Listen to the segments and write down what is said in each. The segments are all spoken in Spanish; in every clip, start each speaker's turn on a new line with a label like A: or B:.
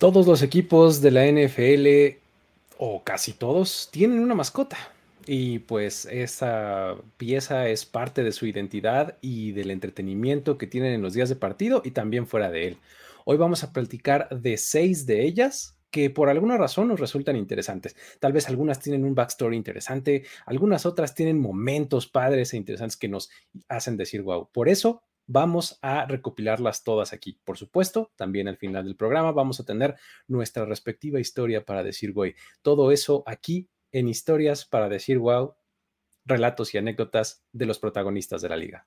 A: Todos los equipos de la NFL, o casi todos, tienen una mascota. Y pues esa pieza es parte de su identidad y del entretenimiento que tienen en los días de partido y también fuera de él. Hoy vamos a platicar de seis de ellas que por alguna razón nos resultan interesantes. Tal vez algunas tienen un backstory interesante, algunas otras tienen momentos padres e interesantes que nos hacen decir wow. Por eso vamos a recopilarlas todas aquí. Por supuesto, también al final del programa vamos a tener nuestra respectiva historia para decir, güey, todo eso aquí en historias para decir, wow, relatos y anécdotas de los protagonistas de la liga.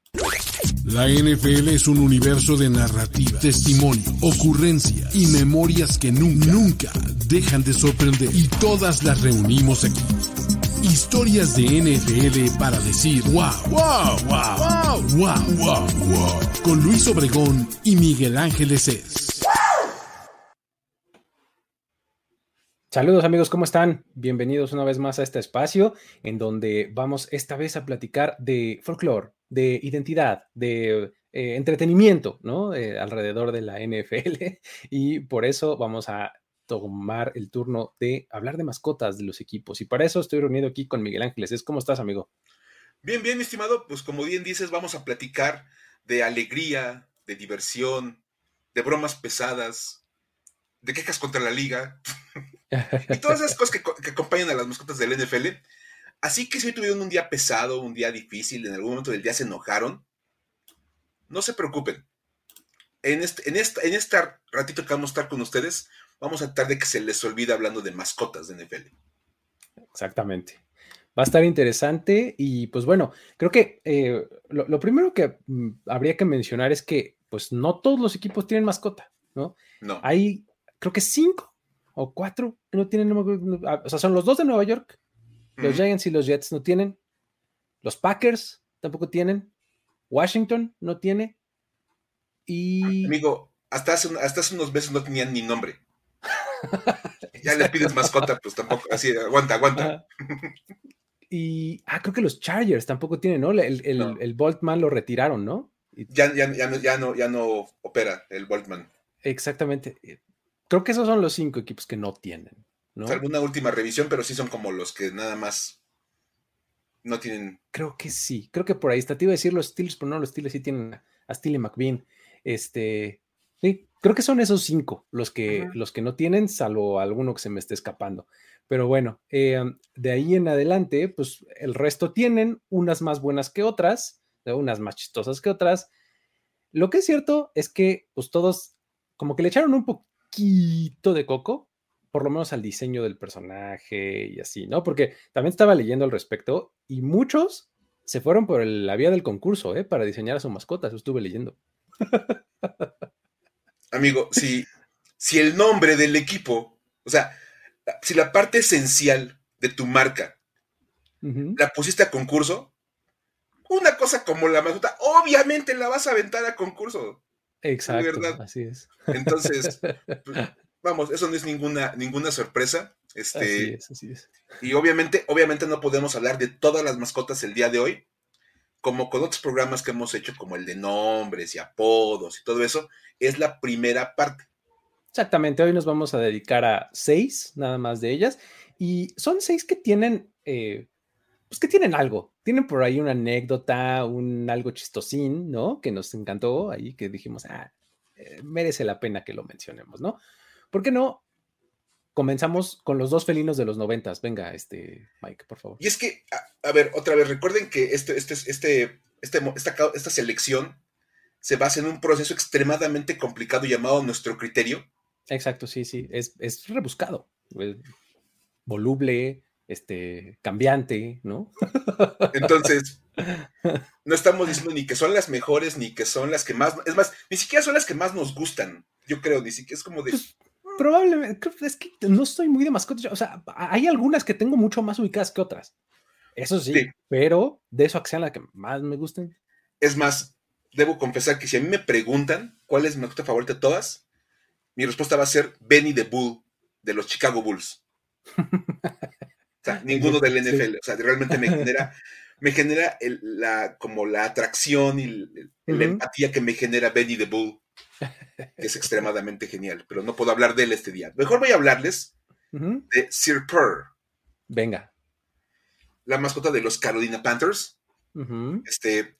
B: La NFL es un universo de narrativa, testimonio, ocurrencia y memorias que nunca, nunca dejan de sorprender. Y todas las reunimos aquí Historias de NFL para decir wow, wow, wow, wow, wow, wow, wow. Con Luis Obregón y Miguel Ángeles es.
A: Saludos amigos, ¿cómo están? Bienvenidos una vez más a este espacio en donde vamos esta vez a platicar de folclore, de identidad, de eh, entretenimiento, ¿no? Eh, alrededor de la NFL y por eso vamos a tomar el turno de hablar de mascotas de los equipos. Y para eso estoy reunido aquí con Miguel Ángeles. ¿Cómo estás, amigo?
C: Bien, bien, estimado. Pues como bien dices, vamos a platicar de alegría, de diversión, de bromas pesadas, de quejas contra la liga y todas esas cosas que, acompañan a las mascotas del NFL. Así que si hoy tuvieron un día pesado, un día difícil, en algún momento del día se enojaron, no se preocupen. En este, en, esta, en este ratito que vamos a estar con ustedes, vamos a tratar de que se les olvide hablando de mascotas de NFL.
A: Exactamente. Va a estar interesante y pues bueno, creo que eh, lo, primero que mm, habría que mencionar es que pues no todos los equipos tienen mascota, ¿no?
C: No.
A: Hay creo que cinco o cuatro que no tienen, o sea, son los dos de Nueva York, los Giants y los Jets no tienen, los Packers tampoco tienen, Washington no tiene y...
C: Amigo, hasta hasta hace unos meses no tenían ni nombre ya le pides mascota, pues tampoco, así, aguanta, aguanta.
A: Y, ah, creo que los Chargers tampoco tienen, ¿no? El, el, Boltman lo retiraron, ¿no?
C: Ya, ya, ya, no, ya, no, ya no opera el Boltman.
A: Exactamente. Creo que esos son los cinco equipos que no tienen, ¿no?
C: alguna última revisión, pero sí son como los que nada más no tienen.
A: Creo que sí, creo que por ahí está. Te iba a decir los Steelers, pero no, los Steelers sí tienen a Steele McBean. Este, sí, Creo que son esos cinco los que, los que no tienen, salvo alguno que se me esté escapando. Pero bueno, eh, de ahí en adelante, pues el resto tienen unas más buenas que otras, unas más chistosas que otras. Lo que es cierto es que, pues todos, como que le echaron un poquito de coco, por lo menos al diseño del personaje y así, ¿no? Porque también estaba leyendo al respecto y muchos se fueron por la vía del concurso, ¿eh? Para diseñar a su mascota, eso estuve leyendo.
C: amigo, si, si el nombre del equipo, o sea, si la parte esencial de tu marca la pusiste a concurso, una cosa como la mascota, obviamente la vas a aventar a concurso.
A: Exacto, ¿verdad? así es.
C: Entonces, pues, vamos, eso no es ninguna, ninguna sorpresa. Este, así es, así es. Y obviamente, obviamente no podemos hablar de todas las mascotas el día de hoy, como con otros programas que hemos hecho, como el de nombres y apodos y todo eso, es la primera parte.
A: Exactamente, hoy nos vamos a dedicar a seis, nada más de ellas, y son seis que tienen, eh, pues que tienen algo, tienen por ahí una anécdota, un algo chistosín, ¿no? Que nos encantó ahí, que dijimos, ah, eh, merece la pena que lo mencionemos, ¿no? ¿Por qué no? Comenzamos con los dos felinos de los noventas. Venga, este, Mike, por favor.
C: Y es que, a, ver, otra vez, recuerden que este, este, este, este, esta, esta selección se basa en un proceso extremadamente complicado llamado nuestro criterio.
A: Exacto, sí, sí, es, es rebuscado, voluble, este, cambiante, ¿no?
C: Entonces, no estamos diciendo ni que son las mejores, ni que son las que más, es más, ni siquiera son las que más nos gustan, yo creo, ni siquiera es como de... Pues,
A: Probablemente, es que no estoy muy de mascotas. O sea, hay algunas que tengo mucho más ubicadas que otras. Eso sí, pero de eso que sean las que más me gusten.
C: Es más, debo confesar que si a mí me preguntan cuál es mi mascota favorita de todas, mi respuesta va a ser Benny the Bull de los Chicago Bulls. o sea, ninguno del NFL. O sea, realmente me genera, me genera la, como la atracción y la empatía que me genera Benny the Bull que es extremadamente genial, pero no puedo hablar de él este día. Mejor voy a hablarles de Sir Purr.
A: Venga.
C: La mascota de los Carolina Panthers. Este,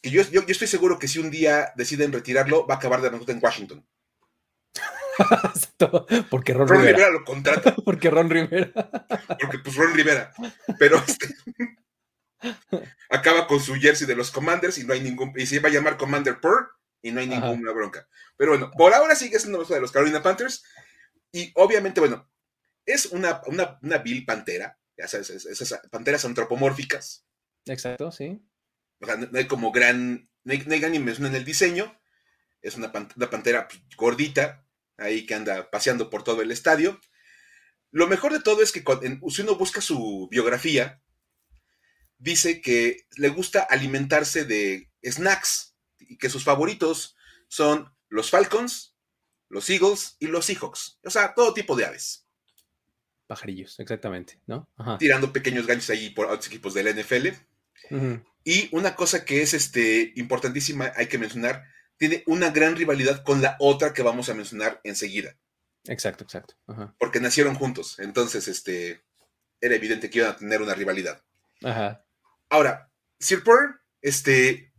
C: que yo, yo, estoy seguro que si un día deciden retirarlo, va a acabar de mascota en Washington.
A: Porque Ron, Rivera.
C: lo contrata.
A: Porque Ron Rivera.
C: Porque pues Ron Rivera. Pero este, acaba con su jersey de los Commanders y no hay ningún. Y se va a llamar Commander Purr y no hay ninguna bronca. Pero bueno, por ahora sigue siendo de los Carolina Panthers. Y obviamente, bueno, es una, una, una vil pantera. Ya sabes, esas panteras antropomórficas.
A: Exacto, sí.
C: O sea, no, hay como gran. No hay, gran invención en el diseño. Es una, pantera pues, gordita, ahí que anda paseando por todo el estadio. Lo mejor de todo es que si uno busca su biografía, dice que le gusta alimentarse de snacks y que sus favoritos son los Falcons, los Eagles y los Seahawks. O sea, todo tipo de aves.
A: Pajarillos, exactamente, ¿no?
C: Tirando pequeños ganchos ahí por otros equipos de la NFL. Y una cosa que es este, importantísima, hay que mencionar, tiene una gran rivalidad con la otra que vamos a mencionar enseguida.
A: Exacto, exacto.
C: Porque nacieron juntos, entonces este, era evidente que iban a tener una rivalidad.
A: Ajá.
C: Ahora, Sir Purr, este,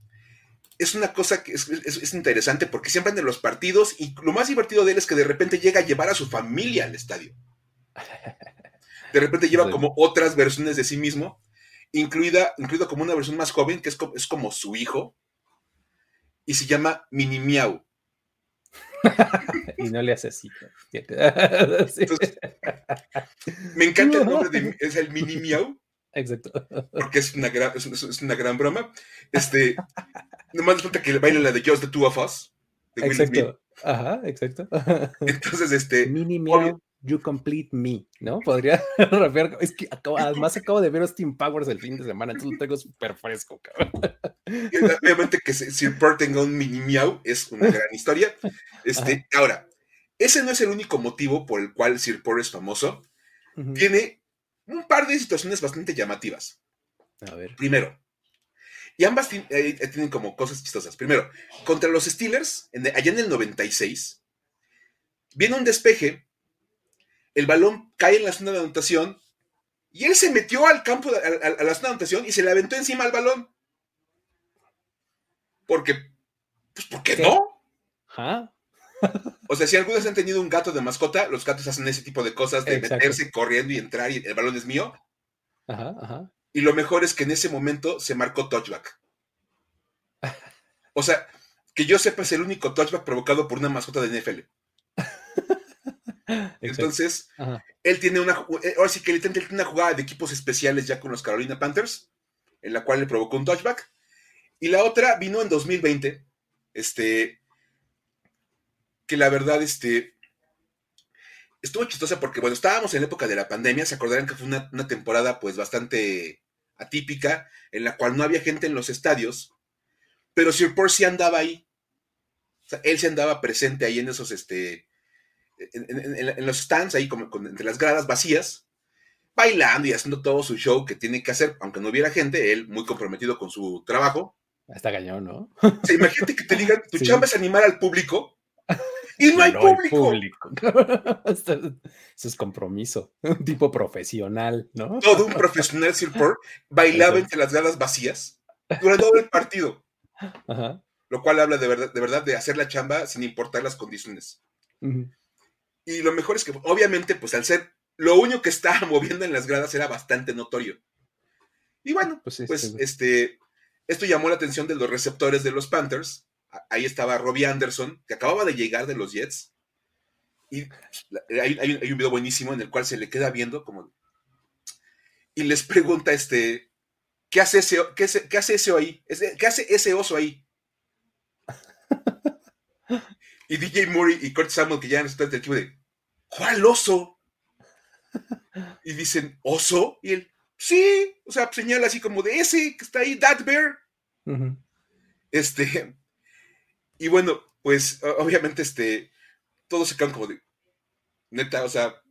C: es una cosa que es, interesante porque siempre anda en los partidos y lo más divertido de él es que de repente llega a llevar a su familia al estadio. De repente lleva como otras versiones de sí mismo, incluida, incluida como una versión más joven que es como, es como su hijo y se llama Mini Miau.
A: y no le hace así.
C: me encanta el nombre de es el Mini Miau
A: Exacto.
C: Porque es una gran, es, una gran broma. Este, nomás falta que le baile la de Just the Two of Us.
A: exacto. Ajá, exacto.
C: Entonces, este.
A: Mini Meow, You Complete Me, ¿no? Podría rapear. Es que acabo, además acabo de ver Austin Powers el fin de semana, entonces lo tengo súper fresco, cabrón.
C: Obviamente que Sir Pearl tenga un mini Meow es una gran historia. Este, ahora, ese no es el único motivo por el cual Sir Pearl es famoso. Tiene un par de situaciones bastante llamativas.
A: A ver.
C: Primero, y ambas eh, tienen como cosas chistosas. Primero, contra los Steelers, allá en el 96, viene un despeje, el balón cae en la zona de anotación y él se metió al campo, a, la zona de anotación y se le aventó encima al balón. Porque, pues, ¿por qué, no?
A: Ajá.
C: O sea, si algunos han tenido un gato de mascota, los gatos hacen ese tipo de cosas de meterse corriendo y entrar y el balón es mío.
A: Ajá, ajá.
C: Y lo mejor es que en ese momento se marcó touchback. O sea, que yo sepa es el único touchback provocado por una mascota de NFL. Entonces, él tiene una. Eh, ahora sí que él tiene una jugada de equipos especiales ya con los Carolina Panthers, en la cual le provocó un touchback. Y la otra vino en 2020. Este que la verdad, este, estuvo chistosa porque, bueno, estábamos en la época de la pandemia, se acordarán que fue una, temporada pues bastante atípica, en la cual no había gente en los estadios, pero Sir Percy andaba ahí. O sea, él se andaba presente ahí en esos, este, en, los stands, ahí como entre las gradas vacías, bailando y haciendo todo su show que tiene que hacer, aunque no hubiera gente, él muy comprometido con su trabajo.
A: Está cañón, ¿no?
C: imagínate que te digan, tu chamba es animar al público y no hay público.
A: Eso es compromiso. Un tipo profesional, ¿no?
C: Todo un profesional Sir bailaba entre las gradas vacías durante todo el partido. Lo cual habla de verdad, de verdad de hacer la chamba sin importar las condiciones. Y lo mejor es que, obviamente, pues al ser lo único que estaba moviendo en las gradas era bastante notorio. Y bueno, pues, pues este, esto llamó la atención de los receptores de los Panthers, ahí estaba Robbie Anderson, que acababa de llegar de los Jets. Y hay, un video buenísimo en el cual se le queda viendo como... Y les pregunta este, ¿qué hace ese, qué, hace ese ahí? ¿Qué hace ese oso ahí? y DJ Murray y Kurt Samuel, que ya no están el equipo de, ¿cuál oso? Y dicen, ¿oso? Y él, sí, o sea, señala así como de ese que está ahí, That Bear. Este, y bueno, pues obviamente este, todos se quedan como de, neta, o sea,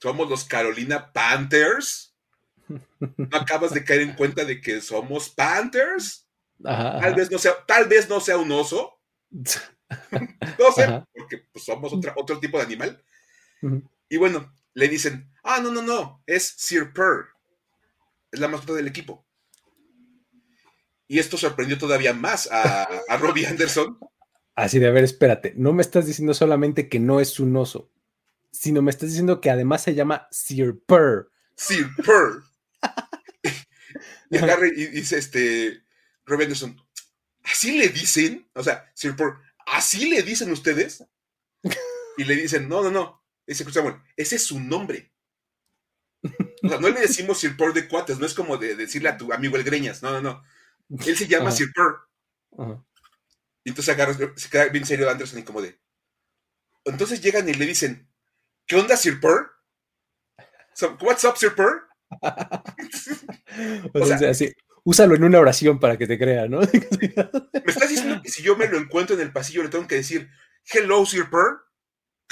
C: somos los Carolina Panthers. ¿No acabas de caer en cuenta de que somos Panthers? tal vez no sea, tal vez no sea un oso, no sé, porque pues, somos otro tipo de animal. Y bueno, le dicen, ah, no, no, no, es Sir Purr. Es la mascota del equipo. Y esto sorprendió todavía más a, a Robbie Anderson.
A: Así de, a ver, espérate, no me estás diciendo solamente que no es un oso, sino me estás diciendo que además se llama Sir Purr.
C: Sir Purr. y agarre y dice este Robbie Anderson, ¿así le dicen? O sea, Sir Purr, ¿así le dicen ustedes? Y le dicen, no, no, no. Dice Samuel, ese es su nombre. O sea, no le decimos Sir Purr de cuates, no es como de decirle a tu amigo el Greñas, no, no, no. Él se llama Sir Purr. Y entonces agarra, se queda bien serio Anderson y como de. Entonces llegan y le dicen, ¿qué onda, Sir Purr? what's up, Sir Purr?
A: o, sea, así, úsalo en una oración para que te crea, ¿no?
C: me estás diciendo que si yo me lo encuentro en el pasillo le tengo que decir, hello, Sir Purr?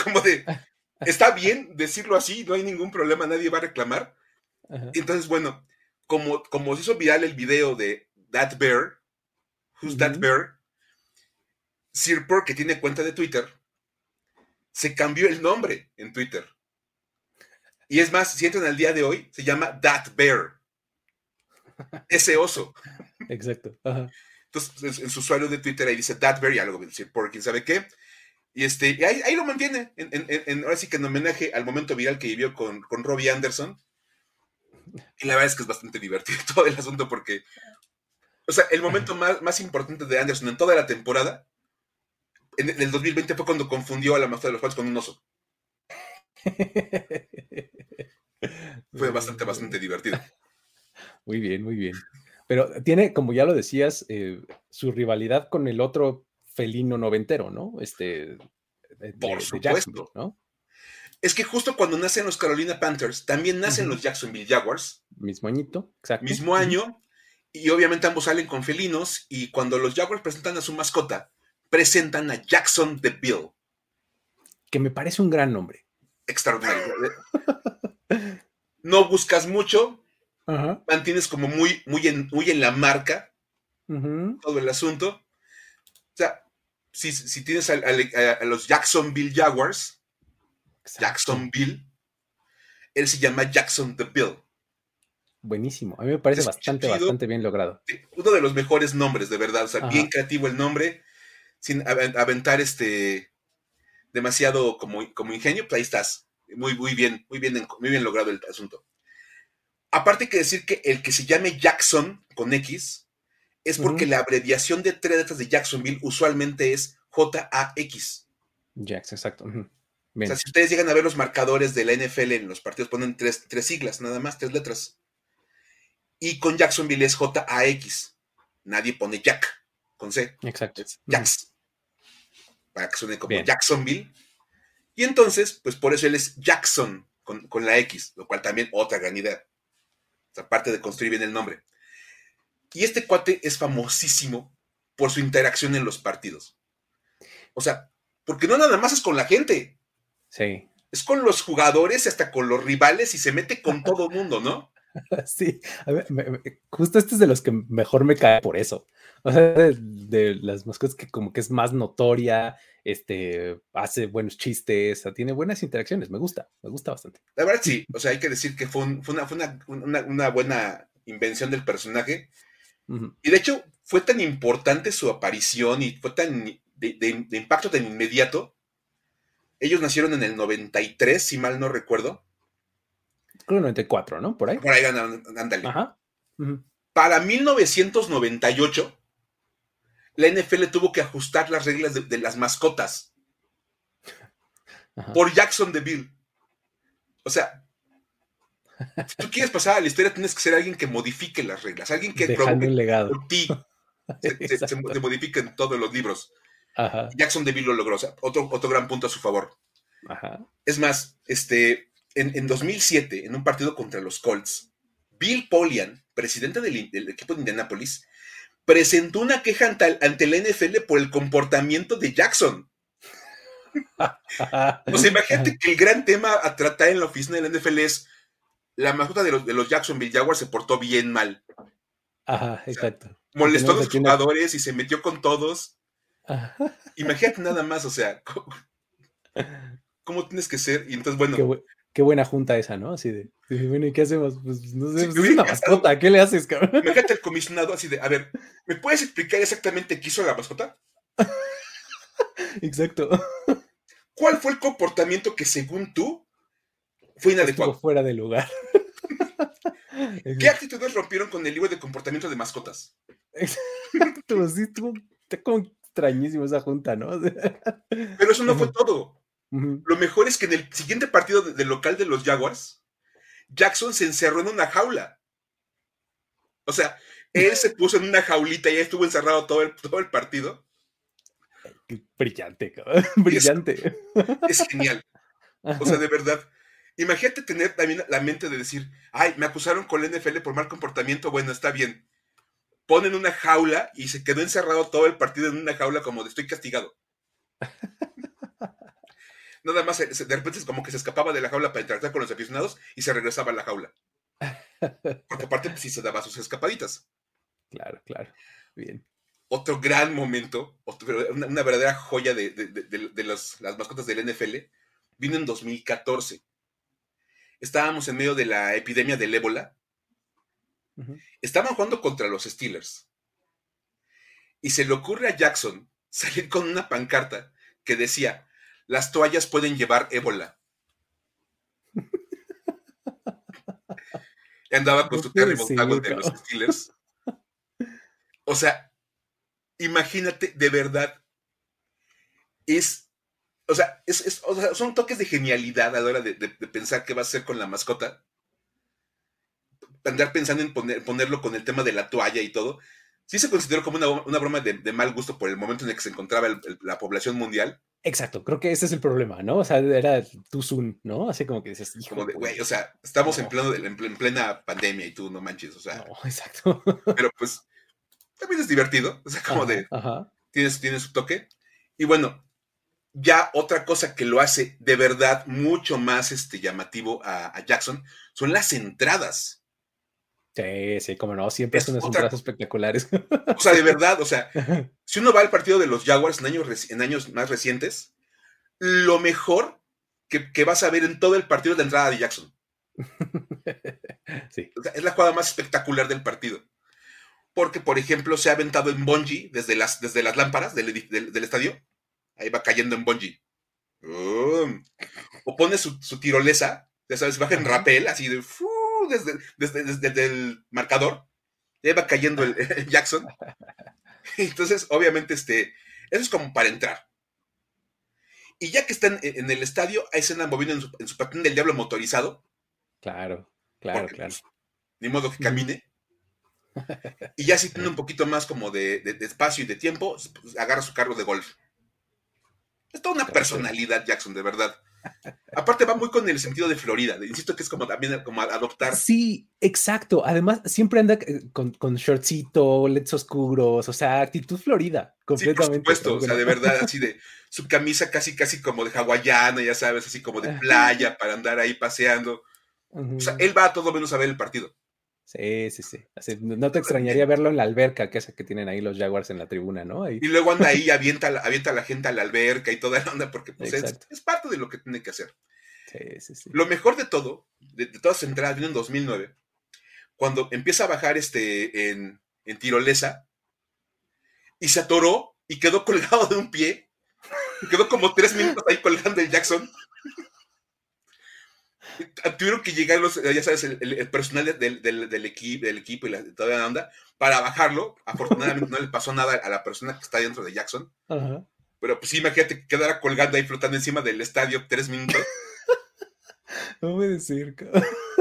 C: Como de, está bien decirlo así, no hay ningún problema, nadie va a reclamar. Entonces, bueno, como, como se hizo viral el video de That Bear, Who's That Bear, Sir Purr, que tiene cuenta de Twitter, se cambió el nombre en Twitter. Y es más, si entran al día de hoy, se llama That Bear. Ese oso.
A: Exacto.
C: Entonces, en su usuario de Twitter ahí dice That Bear y algo, Sir Purr, quién sabe qué. Y, este, ahí, lo mantiene, en, ahora sí que en homenaje al momento viral que vivió con, con Robbie Anderson. Y la verdad es que es bastante divertido todo el asunto porque, o sea, el momento más, más importante de Anderson en toda la temporada, en el 2020 fue cuando confundió a la mascota de los Pats con un oso. fue bastante, bastante divertido.
A: Muy bien, muy bien. Pero tiene, como ya lo decías, eh, su rivalidad con el otro felino noventero, ¿no? Este,
C: Por supuesto. ¿no? Es que justo cuando nacen los Carolina Panthers, también nacen los Jacksonville Jaguars.
A: Mismo añito, exacto.
C: Mismo año, y obviamente ambos salen con felinos, y cuando los Jaguars presentan a su mascota, presentan a Jackson the Bill.
A: Que me parece un gran nombre.
C: Extraordinario. no buscas mucho, mantienes como muy, muy, en, muy en la marca todo el asunto. O sea, si, tienes a, los Jacksonville Jaguars, Jacksonville, él se llama Jackson the Bill.
A: Buenísimo, a mí me parece bastante, bastante bien logrado.
C: Uno de los mejores nombres, de verdad, o sea, bien creativo el nombre, sin aventar este demasiado como, como ingenio, pues ahí estás. Muy, muy bien, muy bien, muy bien logrado el asunto. Aparte que decir que el que se llame Jackson con X es porque la abreviación de tres letras de Jacksonville usualmente es J-A-X.
A: Jax, exacto.
C: O sea, si ustedes llegan a ver los marcadores de la NFL en los partidos, ponen tres, siglas, nada más, tres letras. Y con Jacksonville es J-A-X. Nadie pone Jack con C.
A: Exacto.
C: Jax. Para que suene como Jacksonville. Y entonces, pues por eso él es Jackson con, con, la X, lo cual también otra gran idea. O sea, aparte de construir bien el nombre. Y este cuate es famosísimo por su interacción en los partidos. O sea, porque no nada más es con la gente.
A: Sí.
C: Es con los jugadores hasta con los rivales y se mete con todo el mundo, ¿no?
A: Sí, justo este es de los que mejor me cae por eso. O sea, de, las mascotas que como que es más notoria, este, hace buenos chistes, tiene buenas interacciones, me gusta, me gusta bastante.
C: La verdad sí, o sea, hay que decir que fue, una, buena invención del personaje y de hecho, fue tan importante su aparición y fue tan de, impacto tan inmediato. Ellos nacieron en el 93, si mal no recuerdo.
A: Creo 94, ¿no? Por ahí.
C: Por ahí, ándale. Ajá. Para 1998, la NFL tuvo que ajustar las reglas de, las mascotas por Jackson DeVille. O sea, si tú quieres pasar a la historia, tienes que ser alguien que modifique las reglas, alguien que
A: provoque un legado.
C: por ti se, modifiquen todos los libros. Jackson DeVille lo logró, otro, otro gran punto a su favor. Es más, este, en, 2007, en un partido contra los Colts, Bill Polian, presidente del, equipo de Indianapolis, presentó una queja ante, ante la NFL por el comportamiento de Jackson. o sea, imagínate que el gran tema a tratar en la oficina de la NFL es la mascota de los, de los Jacksonville Jaguars se portó bien mal.
A: Ajá, exacto.
C: molestó a los jugadores y se metió con todos. Imagínate nada más, o sea, ¿cómo, tienes que ser? Y entonces, bueno.
A: Qué, buena junta esa, ¿no? Así de, bueno, ¿y qué hacemos? Pues no sé, pues, es una mascota, ¿qué le haces, cabrón?
C: Imagínate el comisionado así de, a ver, ¿me puedes explicar exactamente qué hizo la mascota?
A: Exacto.
C: ¿Cuál fue el comportamiento que según tú fue inadecuado?
A: Estuvo fuera de lugar.
C: ¿Qué actitudes rompieron con el libro de comportamiento de mascotas?
A: Exacto, sí, estuvo como extrañísimo esa junta, ¿no?
C: Pero eso no fue todo. Lo mejor es que en el siguiente partido del local de los Jaguars, Jackson se encerró en una jaula. O sea, él se puso en una jaulita y estuvo encerrado todo el, todo el partido.
A: Brillante, cabrón. Brillante.
C: Es, genial. O sea, de verdad. Imagínate tener también la mente de decir, ay, me acusaron con la NFL por mal comportamiento, bueno, está bien. Ponen una jaula y se quedó encerrado todo el partido en una jaula como de estoy castigado. Nada más, de repente es como que se escapaba de la jaula para interactuar con los aficionados y se regresaba a la jaula. Porque aparte, pues sí se daba sus escapaditas.
A: Claro, claro. Bien
C: otro gran momento, una, verdadera joya de, las mascotas del NFL, vino en 2014. Estábamos en medio de la epidemia del ébola. Estaban jugando contra los Steelers. Y se le ocurre a Jackson salir con una pancarta que decía, las toallas pueden llevar ébola. andaba con su Terry de los Steelers. O sea, imagínate, de verdad, es, o sea, es, son toques de genialidad a la hora de, pensar qué va a hacer con la mascota. Andar pensando en ponerlo con el tema de la toalla y todo. Sí se consideró como una, broma de, mal gusto por el momento en el que se encontraba la población mundial.
A: Exacto, creo que ese es el problema, ¿no? O sea, era tu Zoom, ¿no? Así como que dices,
C: Como de, güey, o sea, estamos en, pleno, en, plena pandemia y tú no manches, o sea.
A: No, exacto.
C: Pero pues también es divertido, o sea, como de, Tienes, tiene su toque. Y bueno, ya otra cosa que lo hace de verdad mucho más este, llamativo a, Jackson son las entradas.
A: Sí, sí, como no, siempre son unas entradas espectaculares.
C: O sea, de verdad, o sea, si uno va al partido de los Jaguars en años, en años más recientes, lo mejor que, vas a ver en todo el partido es la entrada de Jackson. Sí. es la jugada más espectacular del partido porque, por ejemplo, se ha aventado en bungee desde las, desde las lámparas del, estadio. Ahí va cayendo en bungee. O pone su, tirolesa, ya sabes, baja en rapel, así de desde, desde, el marcador. Y ahí va cayendo el, Jackson. Entonces, obviamente, este, eso es como para entrar. Y ya que están en, el estadio, ahí se andan moviendo en su, en patín del diablo motorizado.
A: Claro, claro, claro.
C: Pues, ni modo que camine. Y ya si tiene un poquito más como de, espacio y de tiempo, pues, agarra su carro de golf. Es toda una personalidad, Jackson, de verdad. Aparte va muy con el sentido de Florida. Insisto que es como también como adoptar.
A: Sí, exacto. Además, siempre anda eh, con, con shortcito, leds oscuros, o sea, actitud Florida, completamente.
C: por supuesto, o sea, de verdad, así de su camisa casi, casi como de hawaiana, ya sabes, así como de playa para andar ahí paseando. O sea, él va a todo menos a ver el partido.
A: Sí, sí, sí. no te extrañaría verlo en la alberca, que es que tienen ahí los Jaguars en la tribuna, ¿no?
C: Y luego anda ahí, avienta, avienta a la gente a la alberca y toda la onda, porque pues, es, parte de lo que tiene que hacer.
A: Sí, sí, sí.
C: Lo mejor de todo, de, todas entradas, vino en 2009, cuando empieza a bajar este, en, en tirolesa y se atoró y quedó colgado de un pie. Quedó como tres minutos ahí colgando el Jackson. Tuvieron que llegar los, ya sabes, el, personal del, del, equipo, del equipo y la, toda la onda para bajarlo. Afortunadamente no le pasó nada a la persona que está dentro de Jackson. Pero pues imagínate que quedara colgando ahí flotando encima del estadio tres minutos.
A: no me decir,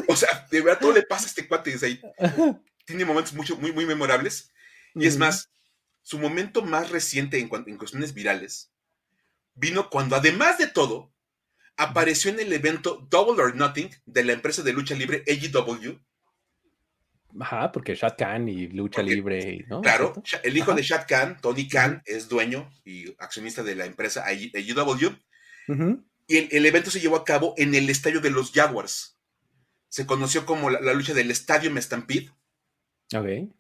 C: O sea, de verdad todo le pasa a este cuate. Ahí. Tiene momentos mucho, muy, muy memorables. Y es más, su momento más reciente en, en cuestiones virales vino cuando, además de todo, apareció en el evento Double or Nothing de la empresa de lucha libre AEW.
A: Ajá, porque Shad Khan y lucha libre, ¿no?
C: Claro, el hijo de Shad Khan, Tony Khan, es dueño y accionista de la empresa AEW. Y el, evento se llevó a cabo en el estadio de los Jaguars. Se conoció como la, lucha del Estadio Stampede.
A: Ok.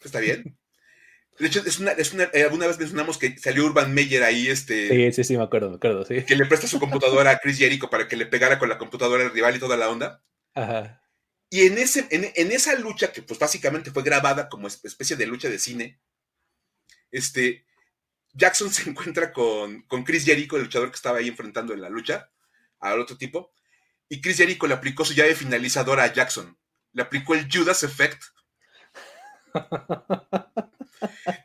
C: Está bien. De hecho, es una, es una, eh, alguna vez mencionamos que salió Urban Meyer ahí, este.
A: Sí, sí, sí, me acuerdo, me acuerdo, sí.
C: Que le presta su computadora a Chris Jericho para que le pegara con la computadora del rival y toda la onda.
A: Ajá.
C: Y en, ese, en, esa lucha, que pues básicamente fue grabada como especie de lucha de cine, este, Jackson se encuentra con, con Chris Jericho, el luchador que estaba ahí enfrentando en la lucha, al otro tipo, y Chris Jericho le aplicó su llave finalizadora a Jackson. Le aplicó el Judas Effect.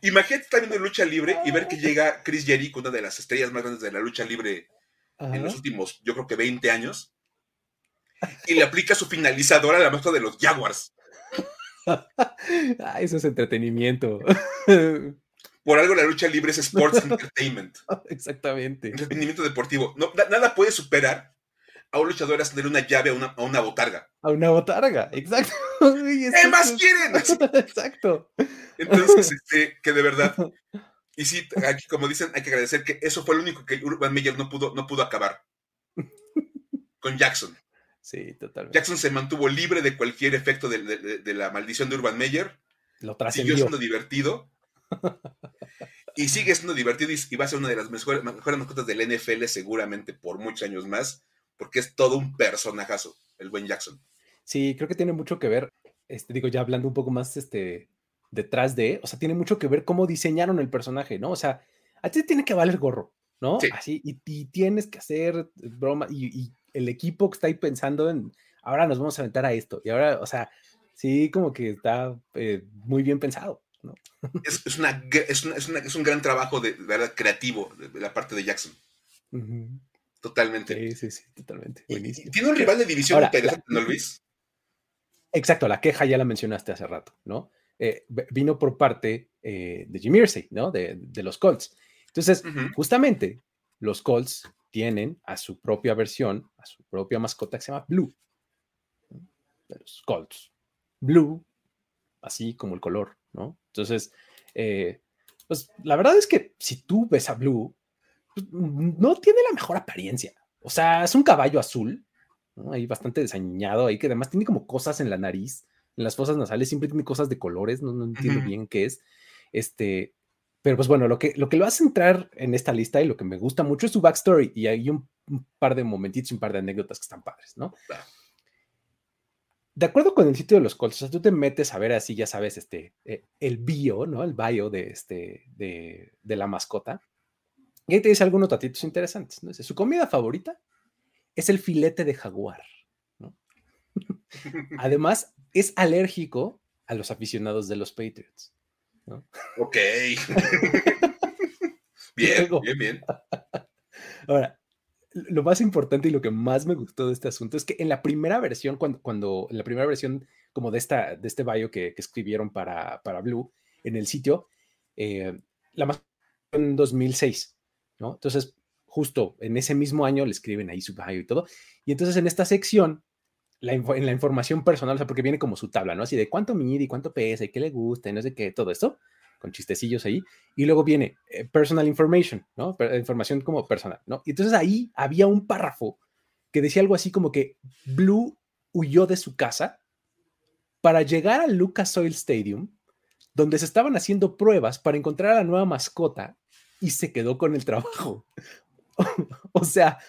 C: Imagínate estar viendo lucha libre y ver que llega Chris Jericho, una de las estrellas más grandes de la lucha libre en los últimos, yo creo que 20 años, y le aplica su finalizadora a la maestra de los Jaguars.
A: ah, eso es entretenimiento.
C: Por algo la lucha libre es sports entertainment.
A: Exactamente.
C: Entretenimiento deportivo. No, nada puede superar a un luchador a tener una llave a una, a una botarga.
A: A una botarga, exacto.
C: ¿Qué más quieren?
A: Exacto.
C: Entonces, este, que de verdad. Y sí, aquí, como dicen, hay que agradecer que eso fue lo único que Urban Meyer no pudo, no pudo acabar. Con Jackson.
A: Sí, totalmente.
C: Jackson se mantuvo libre de cualquier efecto de, la maldición de Urban Meyer.
A: Lo
C: Siguió siendo divertido. y sigue siendo divertido y, va a ser una de las mejores, mejores mascotas del NFL seguramente por muchos años más porque es todo un personajazo, el buen Jackson.
A: Sí, creo que tiene mucho que ver, este, digo, ya hablando un poco más este, detrás de, o sea, tiene mucho que ver cómo diseñaron el personaje, ¿no? O sea, a ti te tiene que valer gorro, ¿no? Así, y, tienes que hacer broma, y, el equipo que está ahí pensando en, ahora nos vamos a aventar a esto, y ahora, o sea, sí, como que está eh, muy bien pensado. ¿no?
C: Es, es, una, es, una, es, un gran trabajo de, verdad creativo de, la parte de Jackson. Totalmente.
A: Sí, sí, sí, totalmente. Buenísimo.
C: Tiene un rival de división interesante, ¿no, Luis?
A: Exacto, la queja ya la mencionaste hace rato, ¿no? Eh, vino por parte eh, de Jim Irsay, ¿no? De, los Colts. Entonces, justamente, los Colts tienen a su propia versión, a su propia mascota que se llama Blue. De los Colts. Blue, así como el color, ¿no? Entonces, eh, pues la verdad es que si tú ves a Blue, no tiene la mejor apariencia. O sea, es un caballo azul, ¿no? ahí bastante desañado, ahí que además tiene como cosas en la nariz, en las fosas nasales siempre tiene cosas de colores, no, entiendo bien qué es. Este, pero pues bueno, lo que, lo que lo hace entrar en esta lista y lo que me gusta mucho es su backstory y hay un, par de momentitos, un par de anécdotas que están padres, ¿no? De acuerdo con el sitio de los Colts, o sea, tú te metes a ver así, ya sabes, este, eh, el bio, ¿no? El bio de, este, de, de la mascota. Y ahí te dice algunos datitos interesantes. ¿no? Su comida favorita es el filete de jaguar. Además, es alérgico a los aficionados de los Patriots.
C: Ok. bien, bien, bien.
A: Ahora, lo más importante y lo que más me gustó de este asunto es que en la primera versión, cuando, cuando en la primera versión como de, esta, de este bio que, escribieron para, para Blue en el sitio, eh, la más en 2006. Entonces, justo en ese mismo año le escriben ahí su bio y todo. Y entonces en esta sección, en la información personal, o sea, porque viene como su tabla, ¿no? Así de cuánto mide y cuánto pesa y qué le gusta y no sé qué, todo esto, con chistecillos ahí. Y luego viene eh, personal information, ¿no? información como personal, ¿no? Y entonces ahí había un párrafo que decía algo así como que Blue huyó de su casa para llegar al Lucas Oil Stadium, donde se estaban haciendo pruebas para encontrar a la nueva mascota y se quedó con el trabajo. o sea,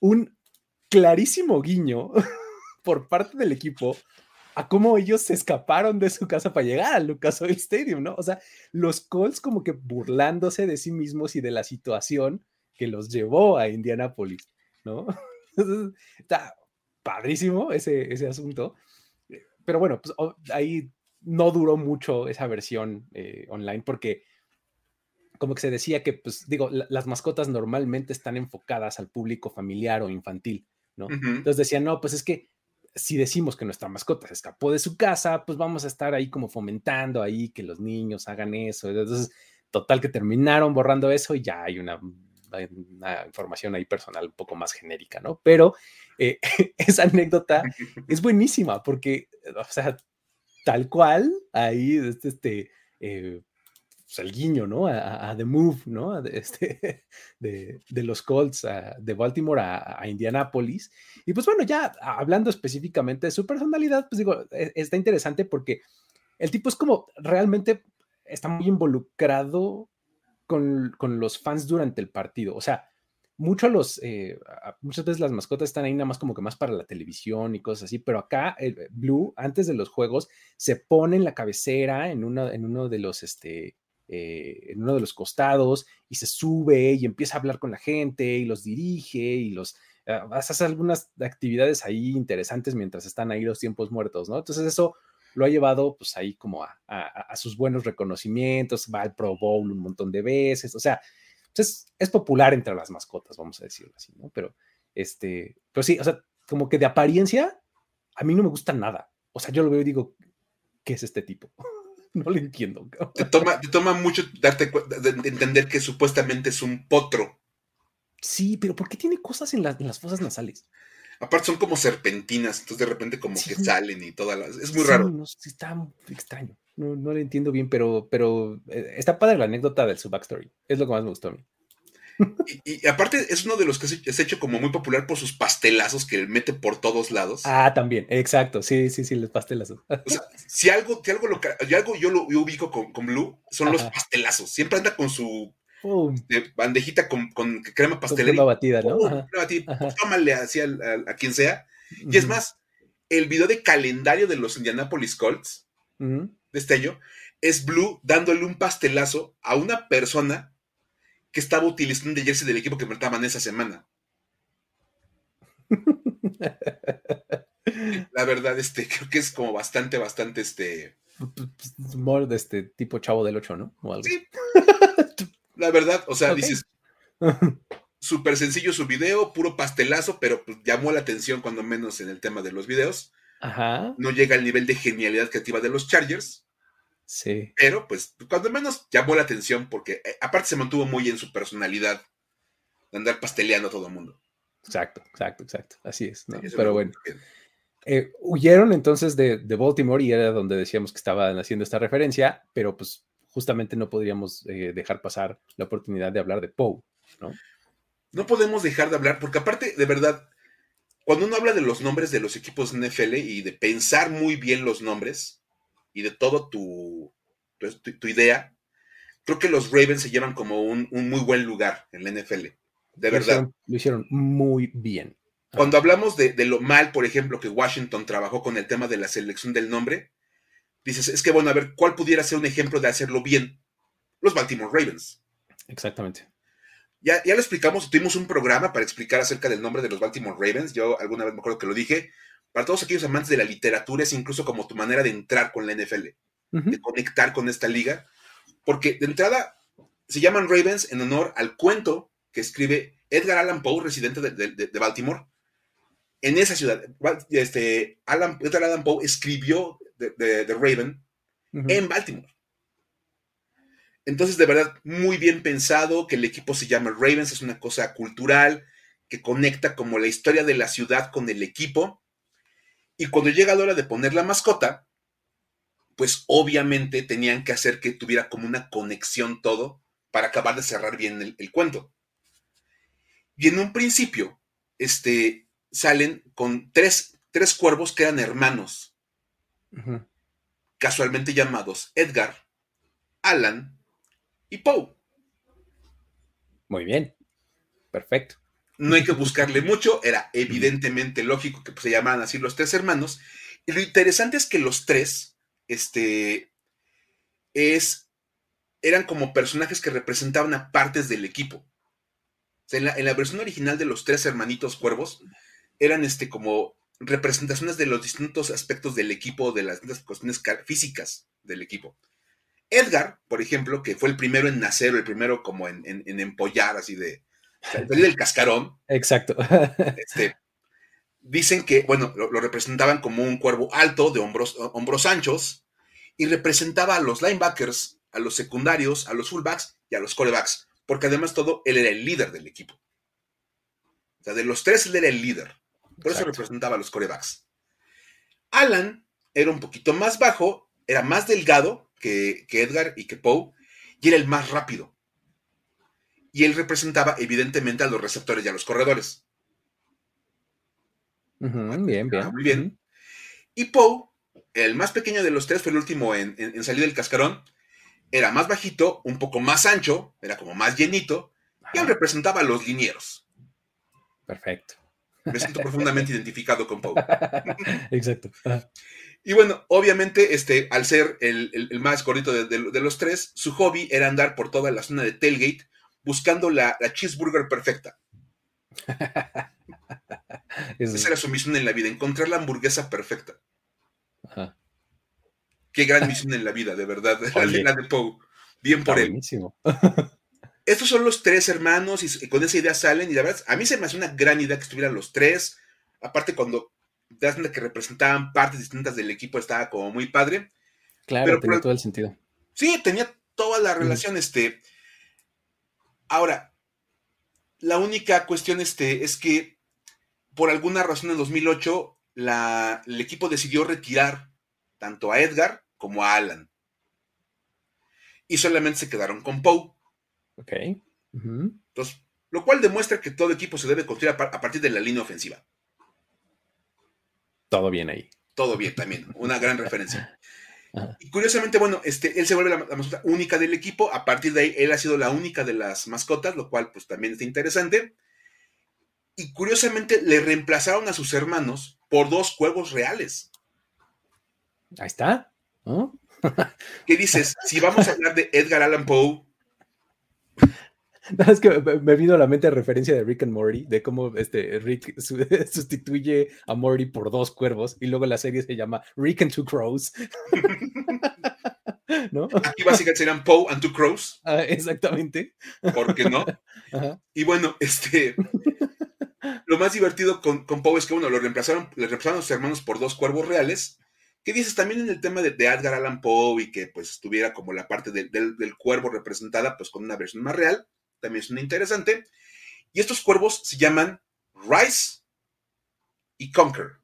A: un clarísimo guiño por parte del equipo a cómo ellos se escaparon de su casa para llegar al Lucas Oil Stadium, ¿no? O sea, los Colts como que burlándose de sí mismos y de la situación que los llevó a Indianápolis, ¿no? Está padrísimo ese, ese asunto. Pero bueno, pues ahí no duró mucho esa versión eh, online porque como que se decía que, pues digo, las mascotas normalmente están enfocadas al público familiar o infantil, ¿no? Entonces decían, no, pues es que si decimos que nuestra mascota se escapó de su casa, pues vamos a estar ahí como fomentando ahí que los niños hagan eso. Entonces, total que terminaron borrando eso y ya hay una, información ahí personal un poco más genérica, ¿no? Pero eh, esa anécdota es buenísima porque, o sea, tal cual, ahí, este, este eh, pues, el guiño, ¿no? A, The Move, ¿no? De, este, de, los Colts de Baltimore a, a, Indianapolis. Y pues bueno, ya hablando específicamente de su personalidad, pues digo, e, está interesante porque el tipo es como realmente está muy involucrado con, los fans durante el partido. O sea, mucho los, eh, muchas veces las mascotas están ahí nada más como que más para la televisión y cosas así, pero acá el Blue, antes de los juegos, se pone en la cabecera, en, en uno de los, este, eh, en uno de los costados y se sube y empieza a hablar con la gente y los dirige y los uh, hace algunas actividades ahí interesantes mientras están ahí los tiempos muertos, ¿no? Entonces eso lo ha llevado pues ahí como a, sus buenos reconocimientos, va al Pro Bowl un montón de veces, o sea, pues es, popular entre las mascotas, vamos a decirlo así, ¿no? Pero, este, pero sí, o sea, como que de apariencia, a mí no me gusta nada. O sea, yo lo veo y digo, ¿qué es este tipo? no lo entiendo.
C: Te toma, te toma mucho darte de entender que supuestamente es un potro.
A: Sí, pero ¿por qué tiene cosas en, en las fosas nasales?
C: Aparte son como serpentinas, entonces de repente como que salen y todas las... Es muy raro.
A: No, está extraño. No, no lo entiendo bien, pero, pero eh, está padre la anécdota de su backstory. Es lo que más me gustó a mí.
C: Y, aparte es uno de los que es hecho como muy popular por sus pastelazos que mete por todos lados.
A: Ah, también, exacto, sí, sí, sí, los pastelazos.
C: O sea, si algo, si algo, lo, algo yo lo ubico con, Blue, son los pastelazos. Siempre anda con su este, bandejita con, crema pastelera.
A: Crema batida, ¿no?
C: Pues, tómale así a, quien sea. Y es más, el video de calendario de los Indianapolis Colts de este año es Blue dándole un pastelazo a una persona que estaba utilizando el jersey del equipo que en esa semana. La verdad, este, creo que es como bastante, bastante, este...
A: More de este tipo chavo del 8, ¿no? Sí.
C: La verdad, o sea, dices, súper sencillo su video, puro pastelazo, pero pues, llamó la atención cuando menos en el tema de los videos. Ajá. No llega al nivel de genialidad creativa de los Chargers.
A: Sí.
C: Pero, pues, cuando menos llamó la atención porque, eh, aparte, se mantuvo muy en su personalidad de andar pasteleando a todo el mundo.
A: Exacto, exacto, exacto. Así es. Pero bueno. Eh, huyeron entonces de, Baltimore y era donde decíamos que estaban haciendo esta referencia, pero pues justamente no podríamos eh, dejar pasar la oportunidad de hablar de Poe, ¿no?
C: No podemos dejar de hablar, porque aparte, de verdad, cuando uno habla de los nombres de los equipos NFL y de pensar muy bien los nombres, y de todo tu, tu, idea, creo que los Ravens se llevan como un, muy buen lugar en la NFL. De verdad.
A: lo hicieron muy bien.
C: Cuando hablamos de, lo mal, por ejemplo, que Washington trabajó con el tema de la selección del nombre, dices, es que bueno, a ver, ¿cuál pudiera ser un ejemplo de hacerlo bien? Los Baltimore Ravens.
A: Exactamente.
C: Ya, ya lo explicamos, tuvimos un programa para explicar acerca del nombre de los Baltimore Ravens. Yo alguna vez me acuerdo que lo dije para todos aquellos amantes de la literatura es incluso como tu manera de entrar con la NFL, de conectar con esta liga, porque de entrada se llaman Ravens en honor al cuento que escribe Edgar Allan Poe, residente de, Baltimore, en esa ciudad. Este, Edgar Allan Poe escribió de, Raven en Baltimore. Entonces, de verdad, muy bien pensado que el equipo se llama Ravens, es una cosa cultural que conecta como la historia de la ciudad con el equipo y cuando llega la hora de poner la mascota, pues obviamente tenían que hacer que tuviera como una conexión todo para acabar de cerrar bien el, cuento. Y en un principio, este, salen con tres, tres cuervos que eran hermanos, casualmente llamados Edgar, Alan y Poe.
A: Muy bien, perfecto
C: no hay que buscarle mucho, era evidentemente lógico que se llamaran así los tres hermanos. Y lo interesante es que los tres, este, es, eran como personajes que representaban a partes del equipo. en, la, versión original de los tres hermanitos cuervos, eran este, como representaciones de los distintos aspectos del equipo, de las distintas cuestiones físicas del equipo. Edgar, por ejemplo, que fue el primero en nacer, el primero como en empollar, así de, salir del cascarón.
A: Exacto.
C: Este, dicen que, bueno, lo, representaban como un cuervo alto, de hombros, hombros anchos, y representaba a los linebackers, a los secundarios, a los fullbacks y a los corebacks, porque además todo, él era el líder del equipo. O sea, de los tres, él era el líder. Por eso representaba a los corebacks. Alan era un poquito más bajo, era más delgado que, que Edgar y que Poe, y era el más rápido y él representaba evidentemente a los receptores y a los corredores.
A: bien, bien.
C: Muy bien. Y Poe, el más pequeño de los tres, fue el último en, salir del cascarón. era más bajito, un poco más ancho, era como más llenito, y él representaba a los linieros.
A: Perfecto.
C: Me siento profundamente identificado con Poe.
A: Exacto.
C: Y bueno, obviamente, este, al ser el, más gordito de, los tres, su hobby era andar por toda la zona de Tailgate buscando la, cheeseburger perfecta. Esa era su misión en la vida, encontrar la hamburguesa perfecta. Qué gran misión en la vida, de verdad. La de Poe. Bien por él. Estos son los tres hermanos y con esa idea salen y la verdad, a mí se me hace una gran idea que estuvieran los tres. Aparte, cuando das que representaban partes distintas del equipo, estaba como muy padre.
A: Claro, pero, tenía todo el sentido.
C: Sí, tenía toda la relación, este. Ahora, la única cuestión este, es que por alguna razón en 2008 la, el equipo decidió retirar tanto a Edgar como a Alan. Y solamente se quedaron con Poe.
A: Ok.
C: Entonces, lo cual demuestra que todo equipo se debe construir a partir de la línea ofensiva.
A: Todo bien ahí.
C: Todo bien también, una gran referencia. Y curiosamente, bueno, este, él se vuelve la, mascota única del equipo. A partir de ahí, él ha sido la única de las mascotas, lo cual pues también está interesante. Y curiosamente le reemplazaron a sus hermanos por dos cuervos reales.
A: Ahí está.
C: ¿Qué dices? Si vamos a hablar de Edgar Allan Poe,
A: No, es que me vino a la mente referencia de Rick and Morty, de cómo este Rick sustituye a Morty por dos cuervos y luego la serie se llama Rick and Two Crows.
C: ¿No? Aquí básicamente serían Poe and Two Crows.
A: Ah, exactamente.
C: ¿Por qué no? Y bueno, este. Lo más divertido con, con Poe es que, bueno, lo reemplazaron, le reemplazaron a sus hermanos por dos cuervos reales. ¿Qué dices también en el tema de, de Edgar Allan Poe y que pues estuviera como la parte del, del cuervo representada pues con una versión más real? También es una interesante. Y estos cuervos se llaman Rise y Conquer.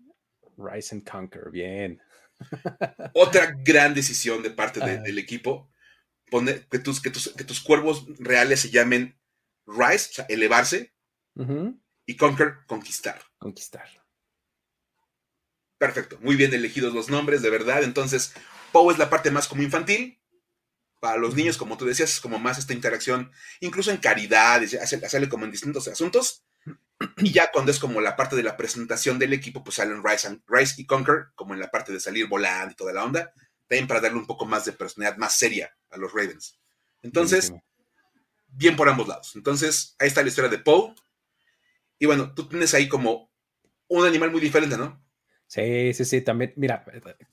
A: Rise and Conquer, bien.
C: Otra gran decisión de parte ah. del equipo, poner, que, tus, que, tus, cuervos reales se llamen Rise, o sea, elevarse, y Conquer, conquistar.
A: Conquistar.
C: Perfecto, muy bien elegidos los nombres, de verdad. Entonces, Poe es la parte más como infantil, para los niños, como tú decías, es como más esta interacción, incluso en caridad, sale como en distintos asuntos. Y ya cuando es como la parte de la presentación del equipo, pues salen Rise, Rise y Conquer, como en la parte de salir volando y toda la onda, también para darle un poco más de personalidad más seria a los Ravens. Entonces, bien por ambos lados. Entonces, ahí está la historia de Poe. Y bueno, tú tienes ahí como un animal muy diferente, ¿no?
A: Sí, sí, sí, también. Mira,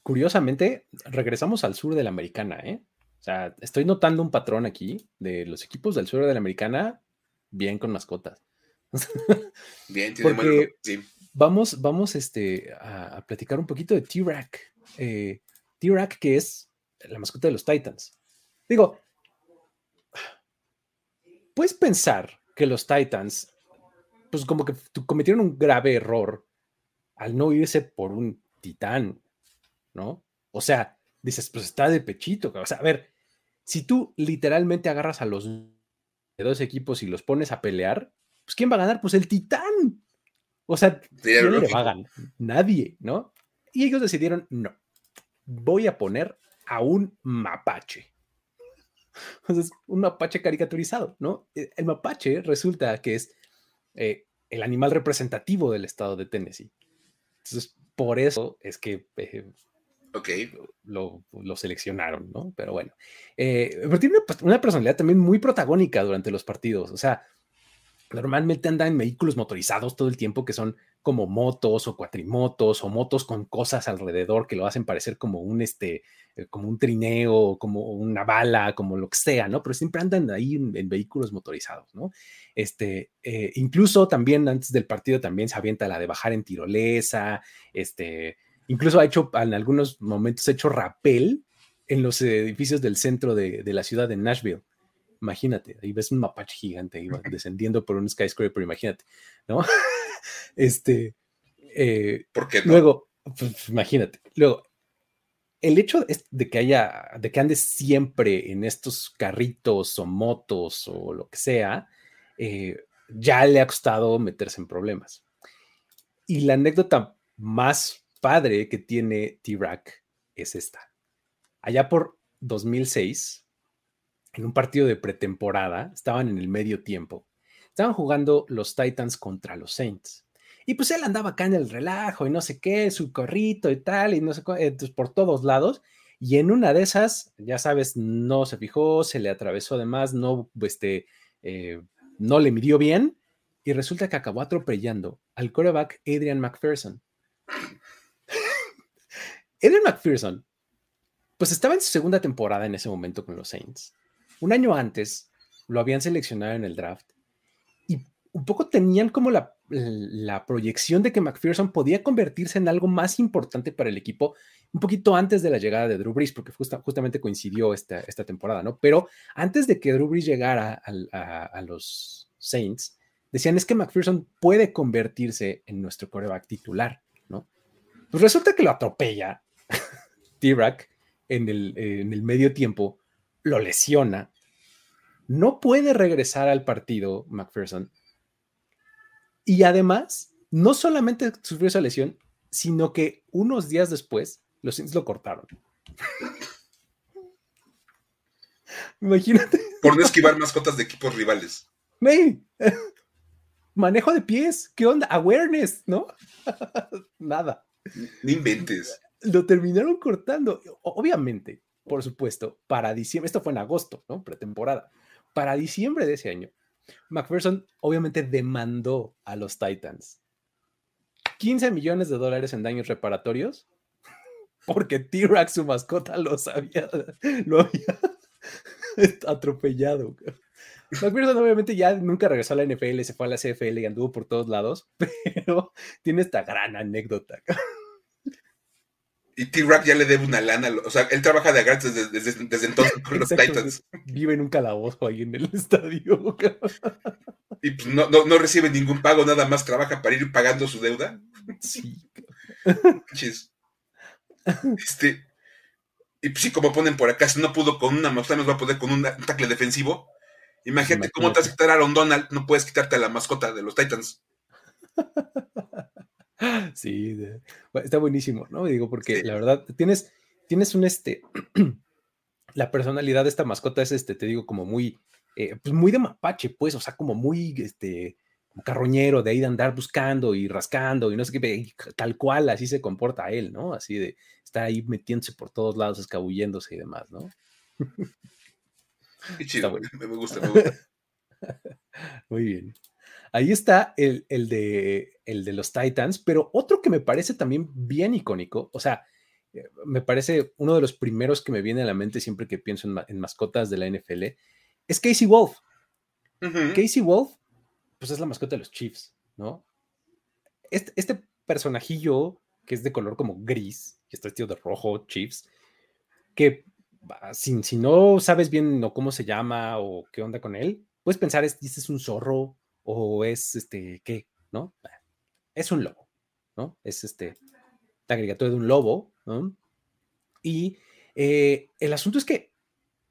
A: curiosamente, regresamos al sur de la americana, ¿eh? O sea, estoy notando un patrón aquí de los equipos del sur de la americana, bien con mascotas.
C: Bien, tiene Porque sí.
A: Vamos, vamos este, a, platicar un poquito de T-Rack. Eh, T-Rack, que es la mascota de los Titans. Digo, puedes pensar que los Titans, pues como que cometieron un grave error al no irse por un titán, ¿no? O sea, dices, pues está de pechito. O sea, a ver, si tú literalmente agarras a los dos equipos y los pones a pelear, pues ¿quién va a ganar? Pues el titán. O sea, ¿quién le va a ganar? Nadie, ¿no? Y ellos decidieron, no, voy a poner a un mapache. Entonces, un mapache caricaturizado, ¿no? E, el mapache resulta que es eh, el animal representativo del estado de Tennessee. Entonces, por eso es que eh,
C: Ok.
A: Lo, seleccionaron, ¿no? Pero bueno. Eh, pero tiene una, personalidad también muy protagónica durante los partidos. O sea, normalmente anda en vehículos motorizados todo el tiempo que son como motos o cuatrimotos o motos con cosas alrededor que lo hacen parecer como un este eh, como un trineo, como una bala, como lo que sea, ¿no? Pero siempre andan ahí en, vehículos motorizados, ¿no? Este, eh, incluso también antes del partido también se avienta la de bajar en tirolesa, este, Incluso ha hecho, en algunos momentos, ha hecho rapel en los edificios del centro de, la ciudad de Nashville. Imagínate, ahí ves un mapache gigante iba descendiendo por un skyscraper, imagínate, ¿no? este. Eh,
C: ¿Por qué
A: Luego, pues, imagínate. Luego, el hecho de que haya, de que ande siempre en estos carritos o motos o lo que sea, eh, ya le ha costado meterse en problemas. Y la anécdota más padre que tiene T-Rack es esta. Allá por 2006, en un partido de pretemporada, estaban en el medio tiempo, estaban jugando los Titans contra los Saints. Y pues él andaba acá en el relajo y no sé qué, su corrito y tal, y no sé entonces por todos lados. Y en una de esas, ya sabes, no se fijó, se le atravesó además, no, este, eh, no le midió bien y resulta que acabó atropellando al quarterback Adrian McPherson. Adrian McPherson, pues estaba en su segunda temporada en ese momento con los Saints. Un año antes lo habían seleccionado en el draft y un poco tenían como la, proyección de que McPherson podía convertirse en algo más importante para el equipo un poquito antes de la llegada de Drew Brees, porque justamente coincidió esta, temporada, ¿no? Pero antes de que Drew Brees llegara a los Saints, decían es que McPherson puede convertirse en nuestro coreback titular, ¿no? Pues resulta que lo atropella T-Rack en el, en el medio tiempo, lo lesiona, no puede regresar al partido McPherson y además no solamente sufrió esa lesión, sino que unos días después los Saints lo cortaron. Imagínate.
C: Por no esquivar mascotas de equipos rivales.
A: ¡Hey! manejo de pies, ¿qué onda? Awareness, ¿no? Nada.
C: Ni inventes.
A: Lo terminaron cortando. Obviamente, por supuesto, para diciembre, esto fue en agosto, ¿no? Pretemporada. Para diciembre de ese año, McPherson obviamente demandó a los Titans 15 millones de dólares en daños reparatorios porque T-Rex, su mascota, los había, lo había atropellado. McPherson obviamente ya nunca regresó a la NFL, se fue a la CFL y anduvo por todos lados, pero tiene esta gran anécdota.
C: Y T-Rack ya le debe una lana, o sea, él trabaja de gratis desde, entonces con los Titans.
A: Vive en un calabozo ahí en el estadio.
C: Y pues no, no, recibe ningún pago, nada más trabaja para ir pagando su deuda. Sí. Chis. Este, y pues sí, como ponen por acá, si no pudo con una, más va a poder con un tackle defensivo. Imagínate, cómo te vas a quitar a Aaron Donald, no puedes quitarte a la mascota de los Titans.
A: Sí, está buenísimo, ¿no? Digo, porque la verdad, tienes, tienes un este, la personalidad de esta mascota es este, te digo, como muy, eh, pues muy de mapache, pues, o sea, como muy, este, carroñero, de ahí de andar buscando y rascando y no sé qué, tal cual así se comporta él, ¿no? Así de, está ahí metiéndose por todos lados, escabulléndose y demás, ¿no?
C: Qué chido, me gusta, me gusta.
A: Muy bien. Ahí está el, de, el de los Titans, pero otro que me parece también bien icónico, o sea, eh, me parece uno de los primeros que me viene a la mente siempre que pienso en, mascotas de la NFL, es Casey Wolf. Casey Wolf, pues es la mascota de los Chiefs, ¿no? Este, este, personajillo que es de color como gris, y está vestido de rojo, Chiefs, que si, si, no sabes bien o cómo se llama o qué onda con él, puedes pensar, es, es un zorro o es este, ¿qué? ¿No? Es un lobo, ¿no? Es este, la caricatura de un lobo, ¿no? Y eh, el asunto es que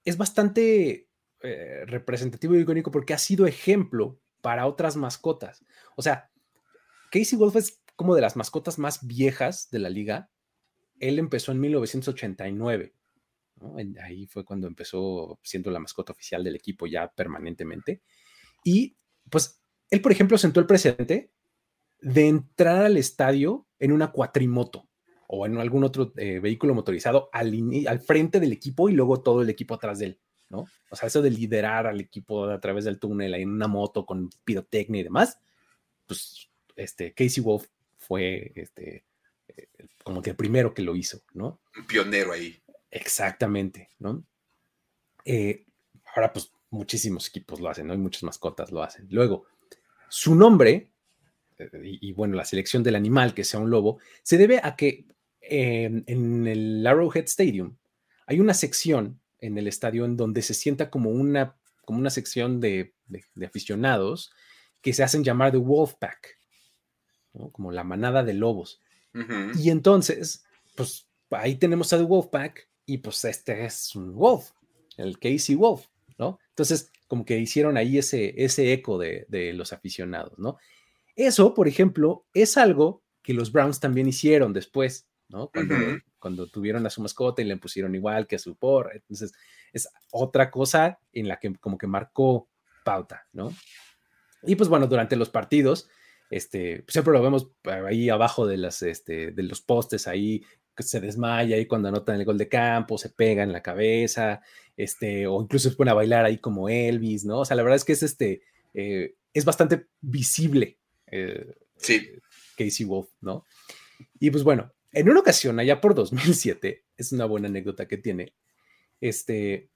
A: es bastante eh, representativo y icónico porque ha sido ejemplo para otras mascotas. O sea, Casey Wolf es como de las mascotas más viejas de la liga. Él empezó en 1989 Ahí fue cuando empezó siendo la mascota oficial del equipo ya permanentemente. Y pues él, por ejemplo, sentó el precedente de entrar al estadio en una cuatrimoto o en algún otro eh, vehículo motorizado al, al, frente del equipo y luego todo el equipo atrás de él, ¿no? O sea, eso de liderar al equipo a través del túnel en una moto con pirotecnia y demás, pues este, Casey Wolf fue este, eh, como que el primero que lo hizo, ¿no?
C: Un pionero ahí.
A: Exactamente, ¿no? Eh, ahora, pues muchísimos equipos lo hacen, ¿no? Y muchas mascotas lo hacen. Luego, su nombre, eh, y, bueno, la selección del animal, que sea un lobo, se debe a que en el Arrowhead Stadium hay una sección en el estadio en donde se sienta como una, como una sección de, aficionados que se hacen llamar de Wolfpack, ¿no? como la manada de lobos. Y entonces, pues ahí tenemos a The Wolfpack y pues este es un Wolf, el Casey Wolf, ¿no? Entonces, como que hicieron ahí ese, ese eco de, los aficionados, ¿no? Eso, por ejemplo, es algo que los Browns también hicieron después, ¿no? Cuando, cuando tuvieron a su mascota y le pusieron igual que a su por. Entonces, es otra cosa en la que como que marcó pauta, ¿no? Y pues bueno, durante los partidos, este, siempre lo vemos ahí abajo de, las, este, de los postes, ahí que se desmaya ahí cuando anotan el gol de campo, se pega en la cabeza, este, o incluso se pone a bailar ahí como Elvis, ¿no? O sea, la verdad es que es este, eh, es bastante visible.
C: Eh, sí.
A: Casey Wolf, ¿no? Y pues bueno, en una ocasión, allá por 2007, es una buena anécdota que tiene, este,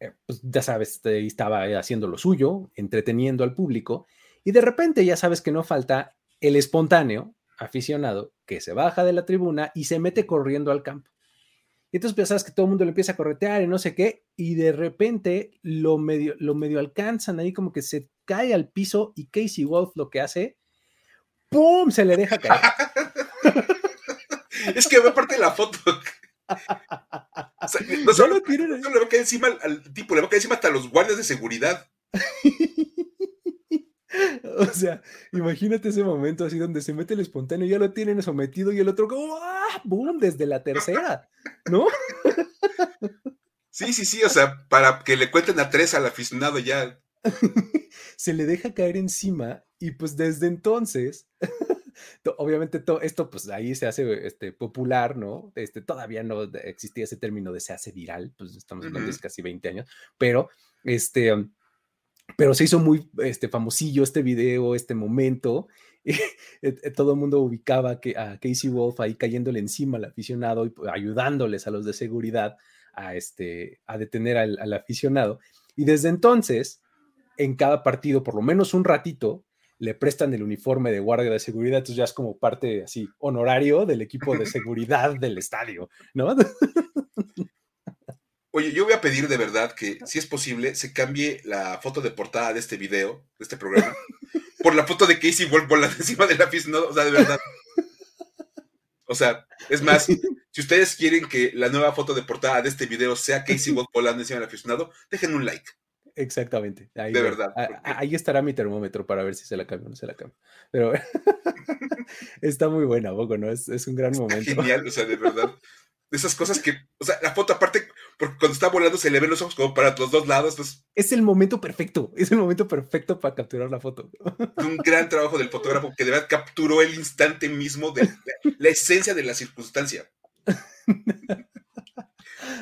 A: eh, pues ya sabes, este, estaba haciendo lo suyo, entreteniendo al público, y de repente ya sabes que no falta el espontáneo aficionado que se baja de la tribuna y se mete corriendo al campo. Y entonces pensabas que todo el mundo le empieza a corretear y no sé qué, y de repente lo medio, lo medio alcanzan ahí como que se cae al piso y Casey Wolf lo que hace, ¡pum! se le deja caer.
C: es que aparte de la foto. no solo, le va a caer encima al, tipo, le va a caer encima hasta los guardias de seguridad.
A: O sea, imagínate ese momento así donde se mete el espontáneo, ya lo tienen sometido y el otro como ¡ah! ¡Boom! Desde la tercera, ¿no?
C: Sí, sí, sí, o sea, para que le cuenten a tres al aficionado ya.
A: se le deja caer encima y pues desde entonces, obviamente todo esto pues ahí se hace este, popular, ¿no? Este, todavía no existía ese término de se hace viral, pues estamos hablando de casi 20 años, pero este pero se hizo muy este, famosillo este video, este momento. Eh, todo el mundo ubicaba que a Casey Wolf ahí cayéndole encima al aficionado y pues, ayudándoles a los de seguridad a, este, a detener al, al aficionado. Y desde entonces, en cada partido, por lo menos un ratito, le prestan el uniforme de guardia de seguridad, entonces ya es como parte así honorario del equipo de seguridad del estadio, ¿no?
C: Oye, yo voy a pedir de verdad que, si es posible, se cambie la foto de portada de este video, de este programa, por la foto de Casey Wolf volando encima de la ¿no? O sea, de verdad. O sea, es más, si ustedes quieren que la nueva foto de portada de este video sea Casey Wolf volando encima del aficionado, dejen un like.
A: Exactamente.
C: de verdad.
A: Ahí estará mi termómetro para ver si se la cambio o no se la cambio. Pero está muy buena, poco, ¿no? Es, es un gran momento.
C: Genial, o sea, de verdad de esas cosas que, o sea, la foto aparte, porque cuando está volando se le ven los ojos como para los dos lados. Pues,
A: es el momento perfecto, es el momento perfecto para capturar la foto.
C: Un gran trabajo del fotógrafo que de verdad capturó el instante mismo de la, esencia de la circunstancia.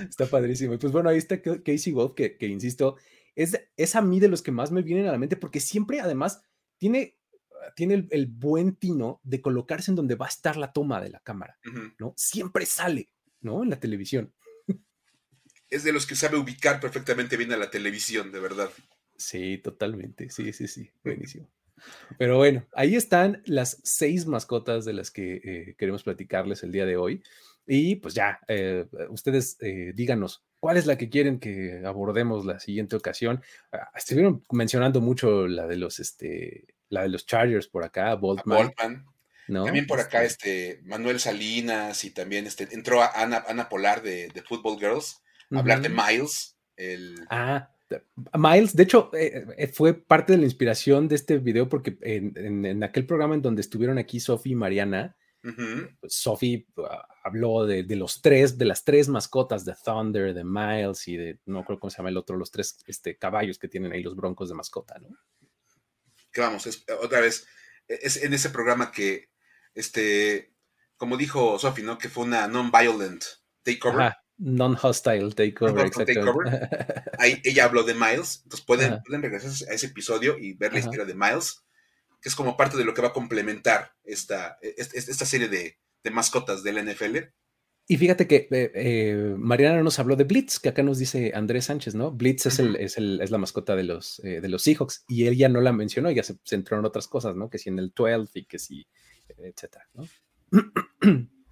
A: Está padrísimo. Y pues bueno, ahí está Casey Wolf, que, que insisto, es, es a mí de los que más me vienen a la mente, porque siempre además tiene tiene el, buen tino de colocarse en donde va a estar la toma de la cámara, ¿no? Siempre sale. ¿No? En la televisión.
C: Es de los que sabe ubicar perfectamente bien a la televisión, de verdad.
A: Sí, totalmente. Sí, sí, sí. Buenísimo. Pero bueno, ahí están las seis mascotas de las que eh, queremos platicarles el día de hoy. Y pues ya, eh, ustedes eh, díganos cuál es la que quieren que abordemos la siguiente ocasión. Ah, estuvieron mencionando mucho la de los, este, la de los Chargers por acá, Boltman.
C: También por acá este Manuel Salinas y también este, entró Ana, Ana Polar de, de, Football Girls a hablar de Miles. El...
A: Ah, Miles, de hecho, eh, eh, fue parte de la inspiración de este video porque en, aquel programa en donde estuvieron aquí Sofi y Mariana, pues, Sofi ah, habló de, los tres, de las tres mascotas de Thunder, de Miles y de, no creo cómo se llama el otro, los tres este, caballos que tienen ahí los broncos de mascota, ¿no?
C: Que vamos, otra vez, e, es en ese programa que este, como dijo Sophie, ¿no? Que fue una non-violent takeover.
A: Non-hostile takeover,
C: Ahí ella habló de Miles, entonces pueden, pueden regresar a ese episodio y ver la historia de Miles, que es como parte de lo que va a complementar esta, esta, serie de, mascotas del NFL.
A: Y fíjate que eh, eh, Mariana nos habló de Blitz, que acá nos dice Andrés Sánchez, ¿no? Blitz es, el, es, el, es la mascota de los, eh, de los Seahawks y él ya no la mencionó, ya se centró en otras cosas, ¿no? Que si en el 12 y que si etcétera,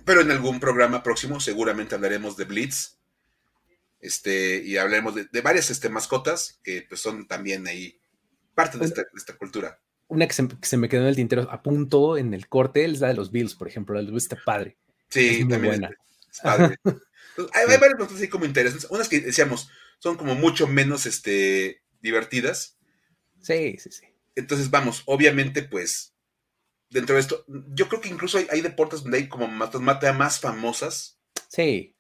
C: Pero en algún programa próximo seguramente hablaremos de Blitz. Este, y hablaremos de, varias este, mascotas que pues, son también ahí parte de esta, cultura.
A: Una que se, me quedó en el tintero a punto en el corte es la de los Bills, por ejemplo, la de Bills está padre.
C: Sí, también Es padre. hay, varias cosas así como interesantes. Unas que decíamos son como mucho menos este, divertidas.
A: Sí, sí, sí.
C: Entonces, vamos, obviamente, pues dentro de esto, yo creo que incluso hay, deportes donde hay como matemáticas más famosas.
A: Sí.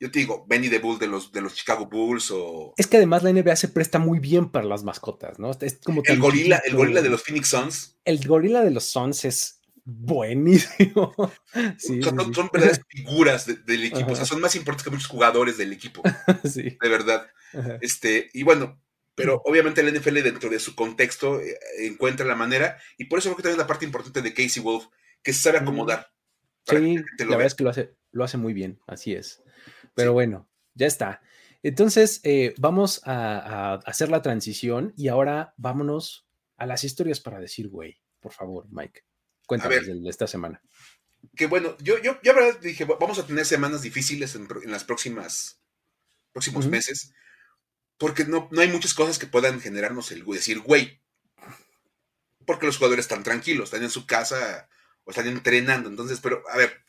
C: Yo te digo, Benny the Bull de los, de los Chicago Bulls o...
A: Es que además la NBA se presta muy bien para las mascotas, ¿no? Es como
C: el gorila, el gorila de los Phoenix Suns.
A: El gorila de los Suns es buenísimo.
C: son, son, verdaderas figuras del equipo, o sea, son más importantes que muchos jugadores del equipo. sí. De verdad. Este, y bueno, pero obviamente el NFL dentro de su contexto eh, encuentra la manera, y por eso creo que también es la parte importante de Casey Wolf, que se sabe acomodar.
A: Sí, la verdad es que lo hace, lo hace muy bien, así es. Pero bueno, ya está. Entonces, eh, vamos a, hacer la transición y ahora vámonos a las historias para decir, güey, por favor, Mike. Cuéntanos de esta semana.
C: Que bueno, yo, yo, yo verdad dije, vamos a tener semanas difíciles en, las próximas, próximos meses, porque no, no hay muchas cosas que puedan generarnos el decir, güey, porque los jugadores están tranquilos, están en su casa o están entrenando. Entonces, pero a ver,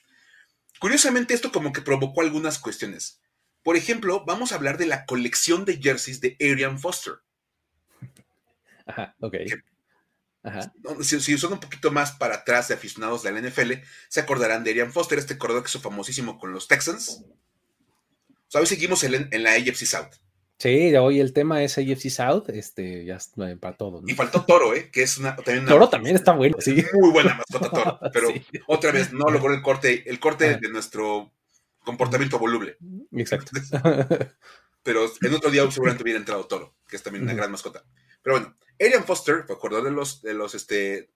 C: curiosamente esto como que provocó algunas cuestiones. Por ejemplo, vamos a hablar de la colección de jerseys de Arian Foster.
A: Ajá, ok.
C: Ajá. Si, si, son un poquito más para atrás de aficionados de la NFL, se acordarán de Arian Foster, este corredor que hizo famosísimo con los Texans. O sea, hoy seguimos en, en la AFC South.
A: Sí, hoy el tema es AFC South, este, ya eh, para todo.
C: Y faltó Toro, ¿eh? Que es una,
A: también Toro también está bueno, sí.
C: Muy buena mascota Toro, pero otra vez no logró el corte, el corte de nuestro comportamiento voluble.
A: Exacto.
C: pero en otro día seguramente hubiera entrado Toro, que es también una gran mascota. Pero bueno, Arian Foster, fue de los, de los este,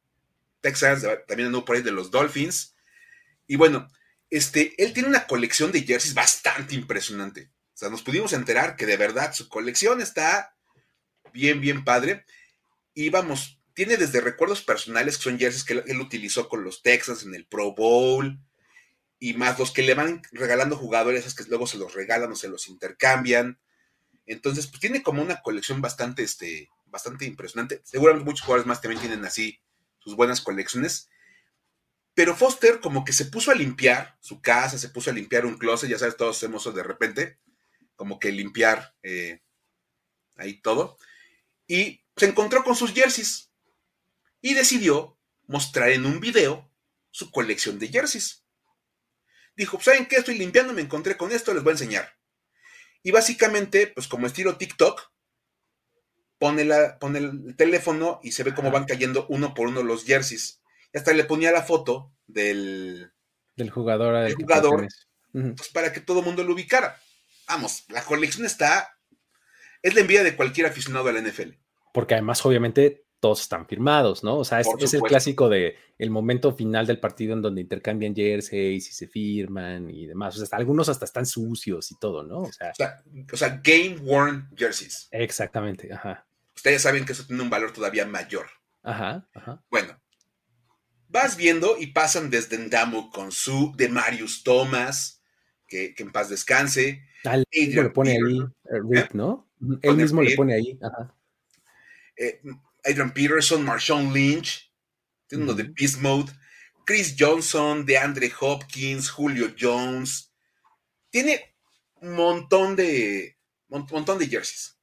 C: Texans, también anduvo por ahí de los Dolphins. Y bueno, este, él tiene una colección de jerseys bastante impresionante. Nos pudimos enterar que de verdad su colección está bien, bien padre. Y vamos, tiene desde recuerdos personales, que son jerseys que él, utilizó con los Texans en el Pro Bowl, y más los que le van regalando jugadores, esos que luego se los regalan o se los intercambian. Entonces, pues tiene como una colección bastante, este, bastante impresionante. Seguramente muchos jugadores más también tienen así sus buenas colecciones. Pero Foster como que se puso a limpiar su casa, se puso a limpiar un closet, ya sabes, todos hacemos eso de repente como que limpiar eh, ahí todo. Y se encontró con sus jerseys y decidió mostrar en un video su colección de jerseys. Dijo, ¿saben qué? Estoy limpiando, me encontré con esto, les voy a enseñar. Y básicamente, pues como estilo TikTok, pone, la, pone el teléfono y se ve cómo van cayendo uno por uno los jerseys. Y hasta le ponía la foto del,
A: del jugador,
C: del jugador pues, para que todo el mundo lo ubicara vamos, la colección está, es la envidia de cualquier aficionado a la NFL.
A: Porque además, obviamente, todos están firmados, ¿no? O sea, es, el clásico de el momento final del partido en donde intercambian jerseys y se firman y demás. O sea, algunos hasta están sucios y todo, ¿no?
C: O sea, o sea, game worn jerseys.
A: Exactamente, ajá.
C: Ustedes saben que eso tiene un valor todavía mayor.
A: Ajá, ajá.
C: Bueno, vas viendo y pasan desde Ndamu con su de Marius Thomas, que, que en paz descanse.
A: Él mismo le pone ahí, eh, ¿Eh? ¿no? Él mismo le pone ahí. Ajá.
C: Eh, Adrian Peterson, Marshawn Lynch, tiene uno de Beast Mode, Chris Johnson, de Andre Hopkins, Julio Jones. Tiene un montón de, montón de jerseys.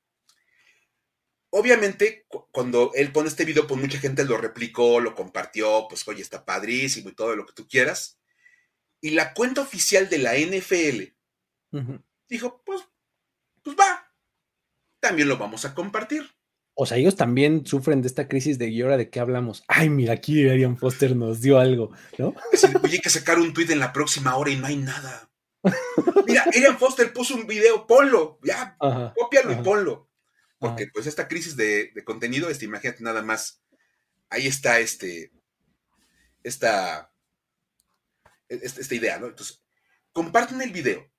C: Obviamente, cuando él pone este video, pues mucha gente lo replicó, lo compartió, pues oye, está padrísimo y todo lo que tú quieras. Y la cuenta oficial de la NFL dijo, pues, pues va, también lo vamos a compartir.
A: O sea, ellos también sufren de esta crisis de ¿y ahora de qué hablamos? Ay, mira, aquí Arian Foster nos dio algo, ¿no?
C: oye, hay que sacar un tweet en la próxima hora y no hay nada. Mira, Arian Foster puso un video, ponlo, ya, cópialo y ponlo. Porque pues esta crisis de, contenido, este, imagínate nada más, ahí está este, esta, esta, idea, ¿no? Entonces, comparten el video,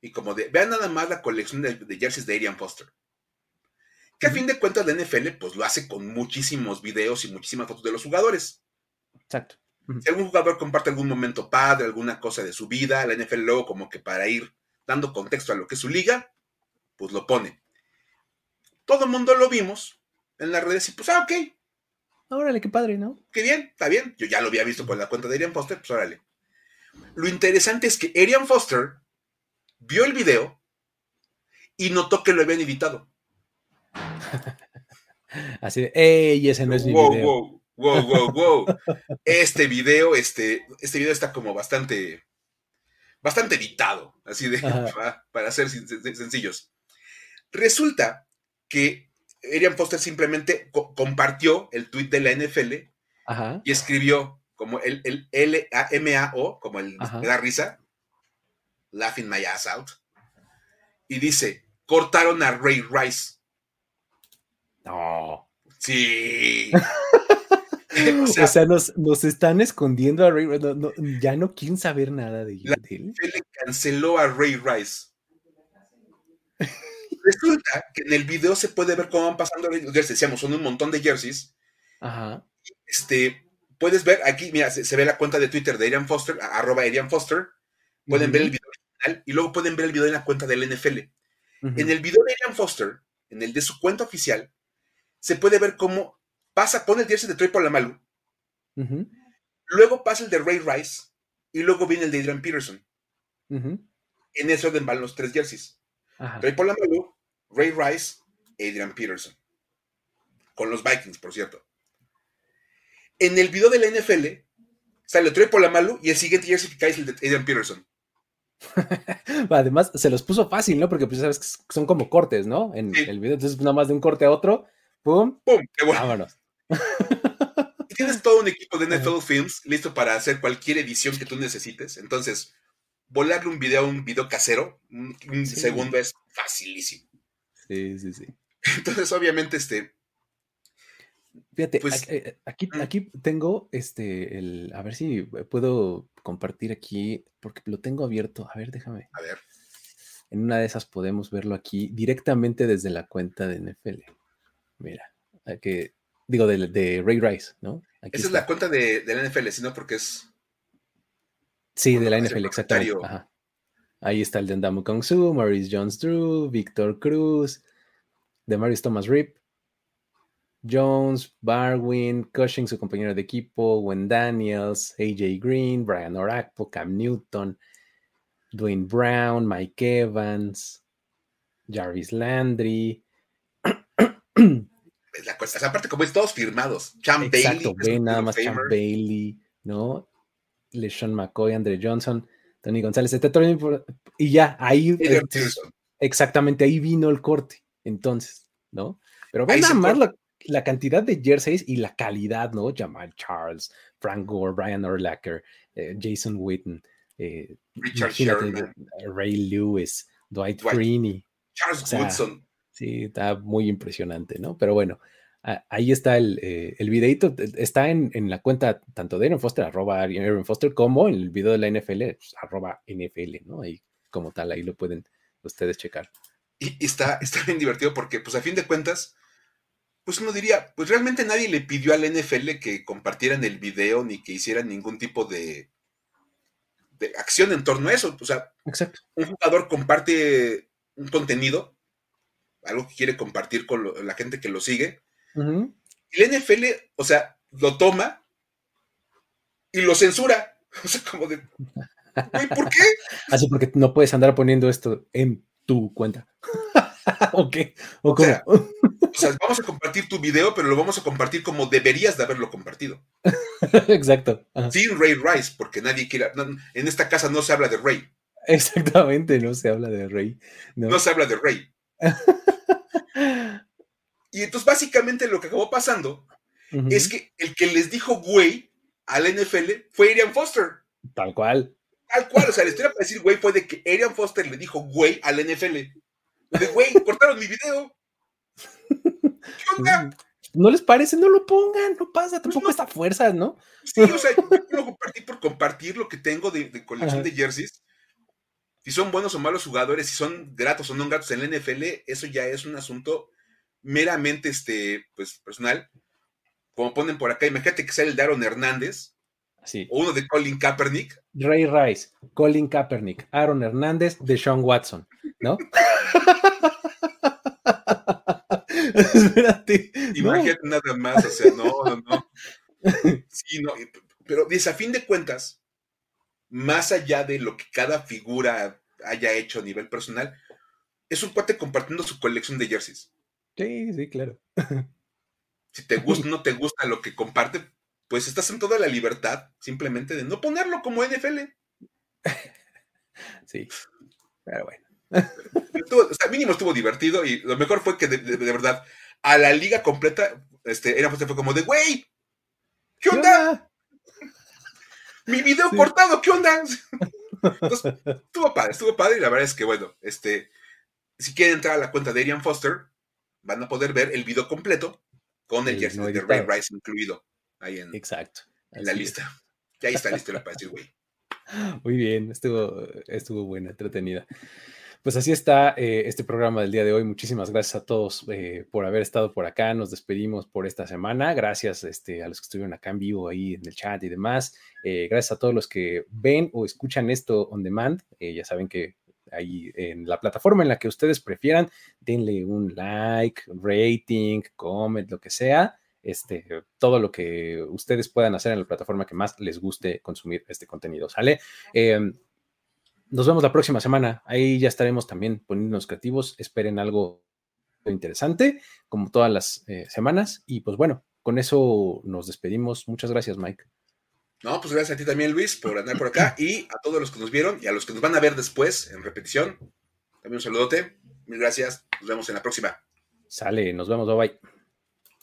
C: y como de, vean nada más la colección de, jerseys de Arian Foster. Que a fin de cuentas la NFL pues lo hace con muchísimos videos y muchísimas fotos de los jugadores.
A: Exacto.
C: Si algún jugador comparte algún momento padre, alguna cosa de su vida, la NFL luego como que para ir dando contexto a lo que es su liga, pues lo pone. Todo el mundo lo vimos en las redes y pues, ah, ok.
A: Órale, qué padre, ¿no?
C: Qué bien, está bien. Yo ya lo había visto con la cuenta de Arian Foster, pues órale. Lo interesante es que Arian Foster vio el video y notó que lo habían editado.
A: Así de, ¡ey! Ese no es mi video.
C: wow, wow, wow. Este video, este, este video está como bastante, bastante editado, así de, para, ser sencillos. Resulta que Arian Foster simplemente compartió el tweet de la NFL y escribió como el, el L-A-M-A-O, como el me da risa, laughing my ass out, y dice, cortaron a Ray Rice.
A: No.
C: Sí.
A: o sea, nos, están escondiendo a Ray Rice. ya no quieren saber nada de,
C: la
A: él.
C: Le canceló a Ray Rice. Resulta que en el video se puede ver cómo van pasando los jerseys. Decíamos, son un montón de jerseys.
A: Ajá.
C: Este, puedes ver aquí, mira, se, ve la cuenta de Twitter de Arian Foster, arroba Arian Foster. Pueden ver el video original y luego pueden ver el video en la cuenta del NFL. En el video de Arian Foster, en el de su cuenta oficial, se puede ver cómo pasa, pone el jersey de Trey Polamalu, luego pasa el de Ray Rice y luego viene el de Adrian Peterson. En ese orden van los tres jerseys. Trey Polamalu, Ray Rice, Adrian Peterson. Con los Vikings, por cierto. En el video de la NFL sale Trey Polamalu y el siguiente jersey que es el de Adrian Peterson.
A: Además, se los puso fácil, ¿no? Porque pues sabes que son como cortes, ¿no? En el video. Entonces, nada más de un corte a otro, ¡pum!
C: ¡Pum! ¡Qué bueno! Vámonos. Y tienes todo un equipo de NFL Films listo para hacer cualquier edición que tú necesites. Entonces, volarle un video a un video casero, un, segundo es facilísimo.
A: Sí, sí, sí.
C: Entonces, obviamente, este.
A: Fíjate, pues, eh, aquí, aquí, tengo este, el, a ver si puedo compartir aquí, porque lo tengo abierto. A ver, déjame.
C: A ver.
A: En una de esas podemos verlo aquí directamente desde la cuenta de NFL. Mira, que digo de, Ray Rice, ¿no?
C: Esa es la cuenta de, de, la NFL, sino porque es
A: Sí, de la NFL, exactamente. Ahí está el de Ndamu Kong Su, Maurice Jones Drew, Victor Cruz, de Maurice Thomas Rip, Jones, Barwin, Cushing, su compañero de equipo, Gwen Daniels, AJ Green, Brian Orakpo, Cam Newton, Dwayne Brown, Mike Evans, Jarvis Landry.
C: La cosa, aparte, como es todos firmados. Champ
A: Exacto, Bailey. nada más Bailey, ¿no? LeSean McCoy, Andre Johnson, Tony González, y ya, ahí, exactamente, ahí vino el corte, entonces, ¿no? Pero nada más la, cantidad de jerseys y la calidad, ¿no? Jamal Charles, Frank Gore, Brian Urlacher, eh, Jason Witten, eh,
C: Richard Sherman,
A: Ray Lewis, Dwight, Freeney.
C: Charles Woodson.
A: Sí, está muy impresionante, ¿no? Pero bueno, ahí está el, eh, el videito, está en, la cuenta tanto de Aaron Foster, arroba Aaron Foster, como en el video de la NFL, pues, arroba NFL, ¿no? Ahí como tal, ahí lo pueden ustedes checar.
C: Y, está, está bien divertido porque, pues a fin de cuentas, pues uno diría, pues realmente nadie le pidió a la NFL que compartieran el video ni que hicieran ningún tipo de, de acción en torno a eso. O sea,
A: Exacto.
C: un jugador comparte un contenido, algo que quiere compartir con la gente que lo sigue, y el NFL, o sea, lo toma y lo censura. O sea, como de. ¿por qué?
A: Así porque no puedes andar poniendo esto en tu cuenta. ¿O qué? ¿O,
C: Sea, vamos a compartir tu video, pero lo vamos a compartir como deberías de haberlo compartido.
A: Exacto.
C: Sin Ray Rice, porque nadie quiere. en esta casa no se habla de Ray.
A: Exactamente, no se habla de Ray.
C: No, se habla de Ray. Y entonces básicamente lo que acabó pasando es que el que les dijo güey a la NFL fue Arian Foster.
A: Tal cual.
C: Tal cual, o sea, la historia para decir güey fue de que Arian Foster le dijo güey a la NFL. De güey, cortaron mi video. ¿Qué onda?
A: ¿No les parece? No lo pongan, no pasa, pues tampoco esta fuerza, ¿no?
C: Sí, o sea, yo quiero compartir por compartir lo que tengo de, colección de jerseys. Si son buenos o malos jugadores, si son gratos o no gratos en la NFL, eso ya es un asunto meramente este, pues, personal, como ponen por acá, imagínate que sea el de Aaron Hernández,
A: sí.
C: o uno de Colin Kaepernick.
A: Ray Rice, Colin Kaepernick, Aaron Hernández, de Sean Watson, ¿no?
C: Espérate. Imagínate nada más, o sea, no, no, no. Sí, no, pero dice, a fin de cuentas, más allá de lo que cada figura haya hecho a nivel personal, es un cuate compartiendo su colección de jerseys.
A: Sí, sí, claro.
C: Si te gusta o no te gusta lo que comparte, pues estás en toda la libertad simplemente de no ponerlo como NFL.
A: Sí, pero bueno.
C: o sea, mínimo estuvo divertido y lo mejor fue que de, verdad a la liga completa este, era, fue como de, güey, ¿qué onda? Mi video cortado, ¿qué onda? Entonces, estuvo padre, estuvo padre y la verdad es que, bueno, este, si quieren entrar a la cuenta de Arian Foster, van a poder ver el video completo con el, jersey de Ray Rice incluido ahí en,
A: Exacto,
C: en la lista. Y ahí está listo la para güey.
A: Muy bien, estuvo, estuvo buena, entretenida. Pues así está eh, este programa del día de hoy. Muchísimas gracias a todos eh, por haber estado por acá. Nos despedimos por esta semana. Gracias este, a los que estuvieron acá en vivo, ahí en el chat y demás. Eh, gracias a todos los que ven o escuchan esto on demand. ya saben que ahí en la plataforma en la que ustedes prefieran, denle un like, rating, comment, lo que sea. Este, todo lo que ustedes puedan hacer en la plataforma que más les guste consumir este contenido, ¿sale? Em, nos vemos la próxima semana. Ahí ya estaremos también poniéndonos creativos. Esperen algo interesante, como todas las eh, semanas. Y pues bueno, con eso nos despedimos. Muchas gracias, Mike.
C: No, pues gracias a ti también, Luis, por andar por acá. Y a todos los que nos vieron y a los que nos van a ver después en repetición. También un saludote. Mil gracias. Nos vemos en la próxima.
A: Sale, nos vemos. Bye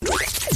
A: bye.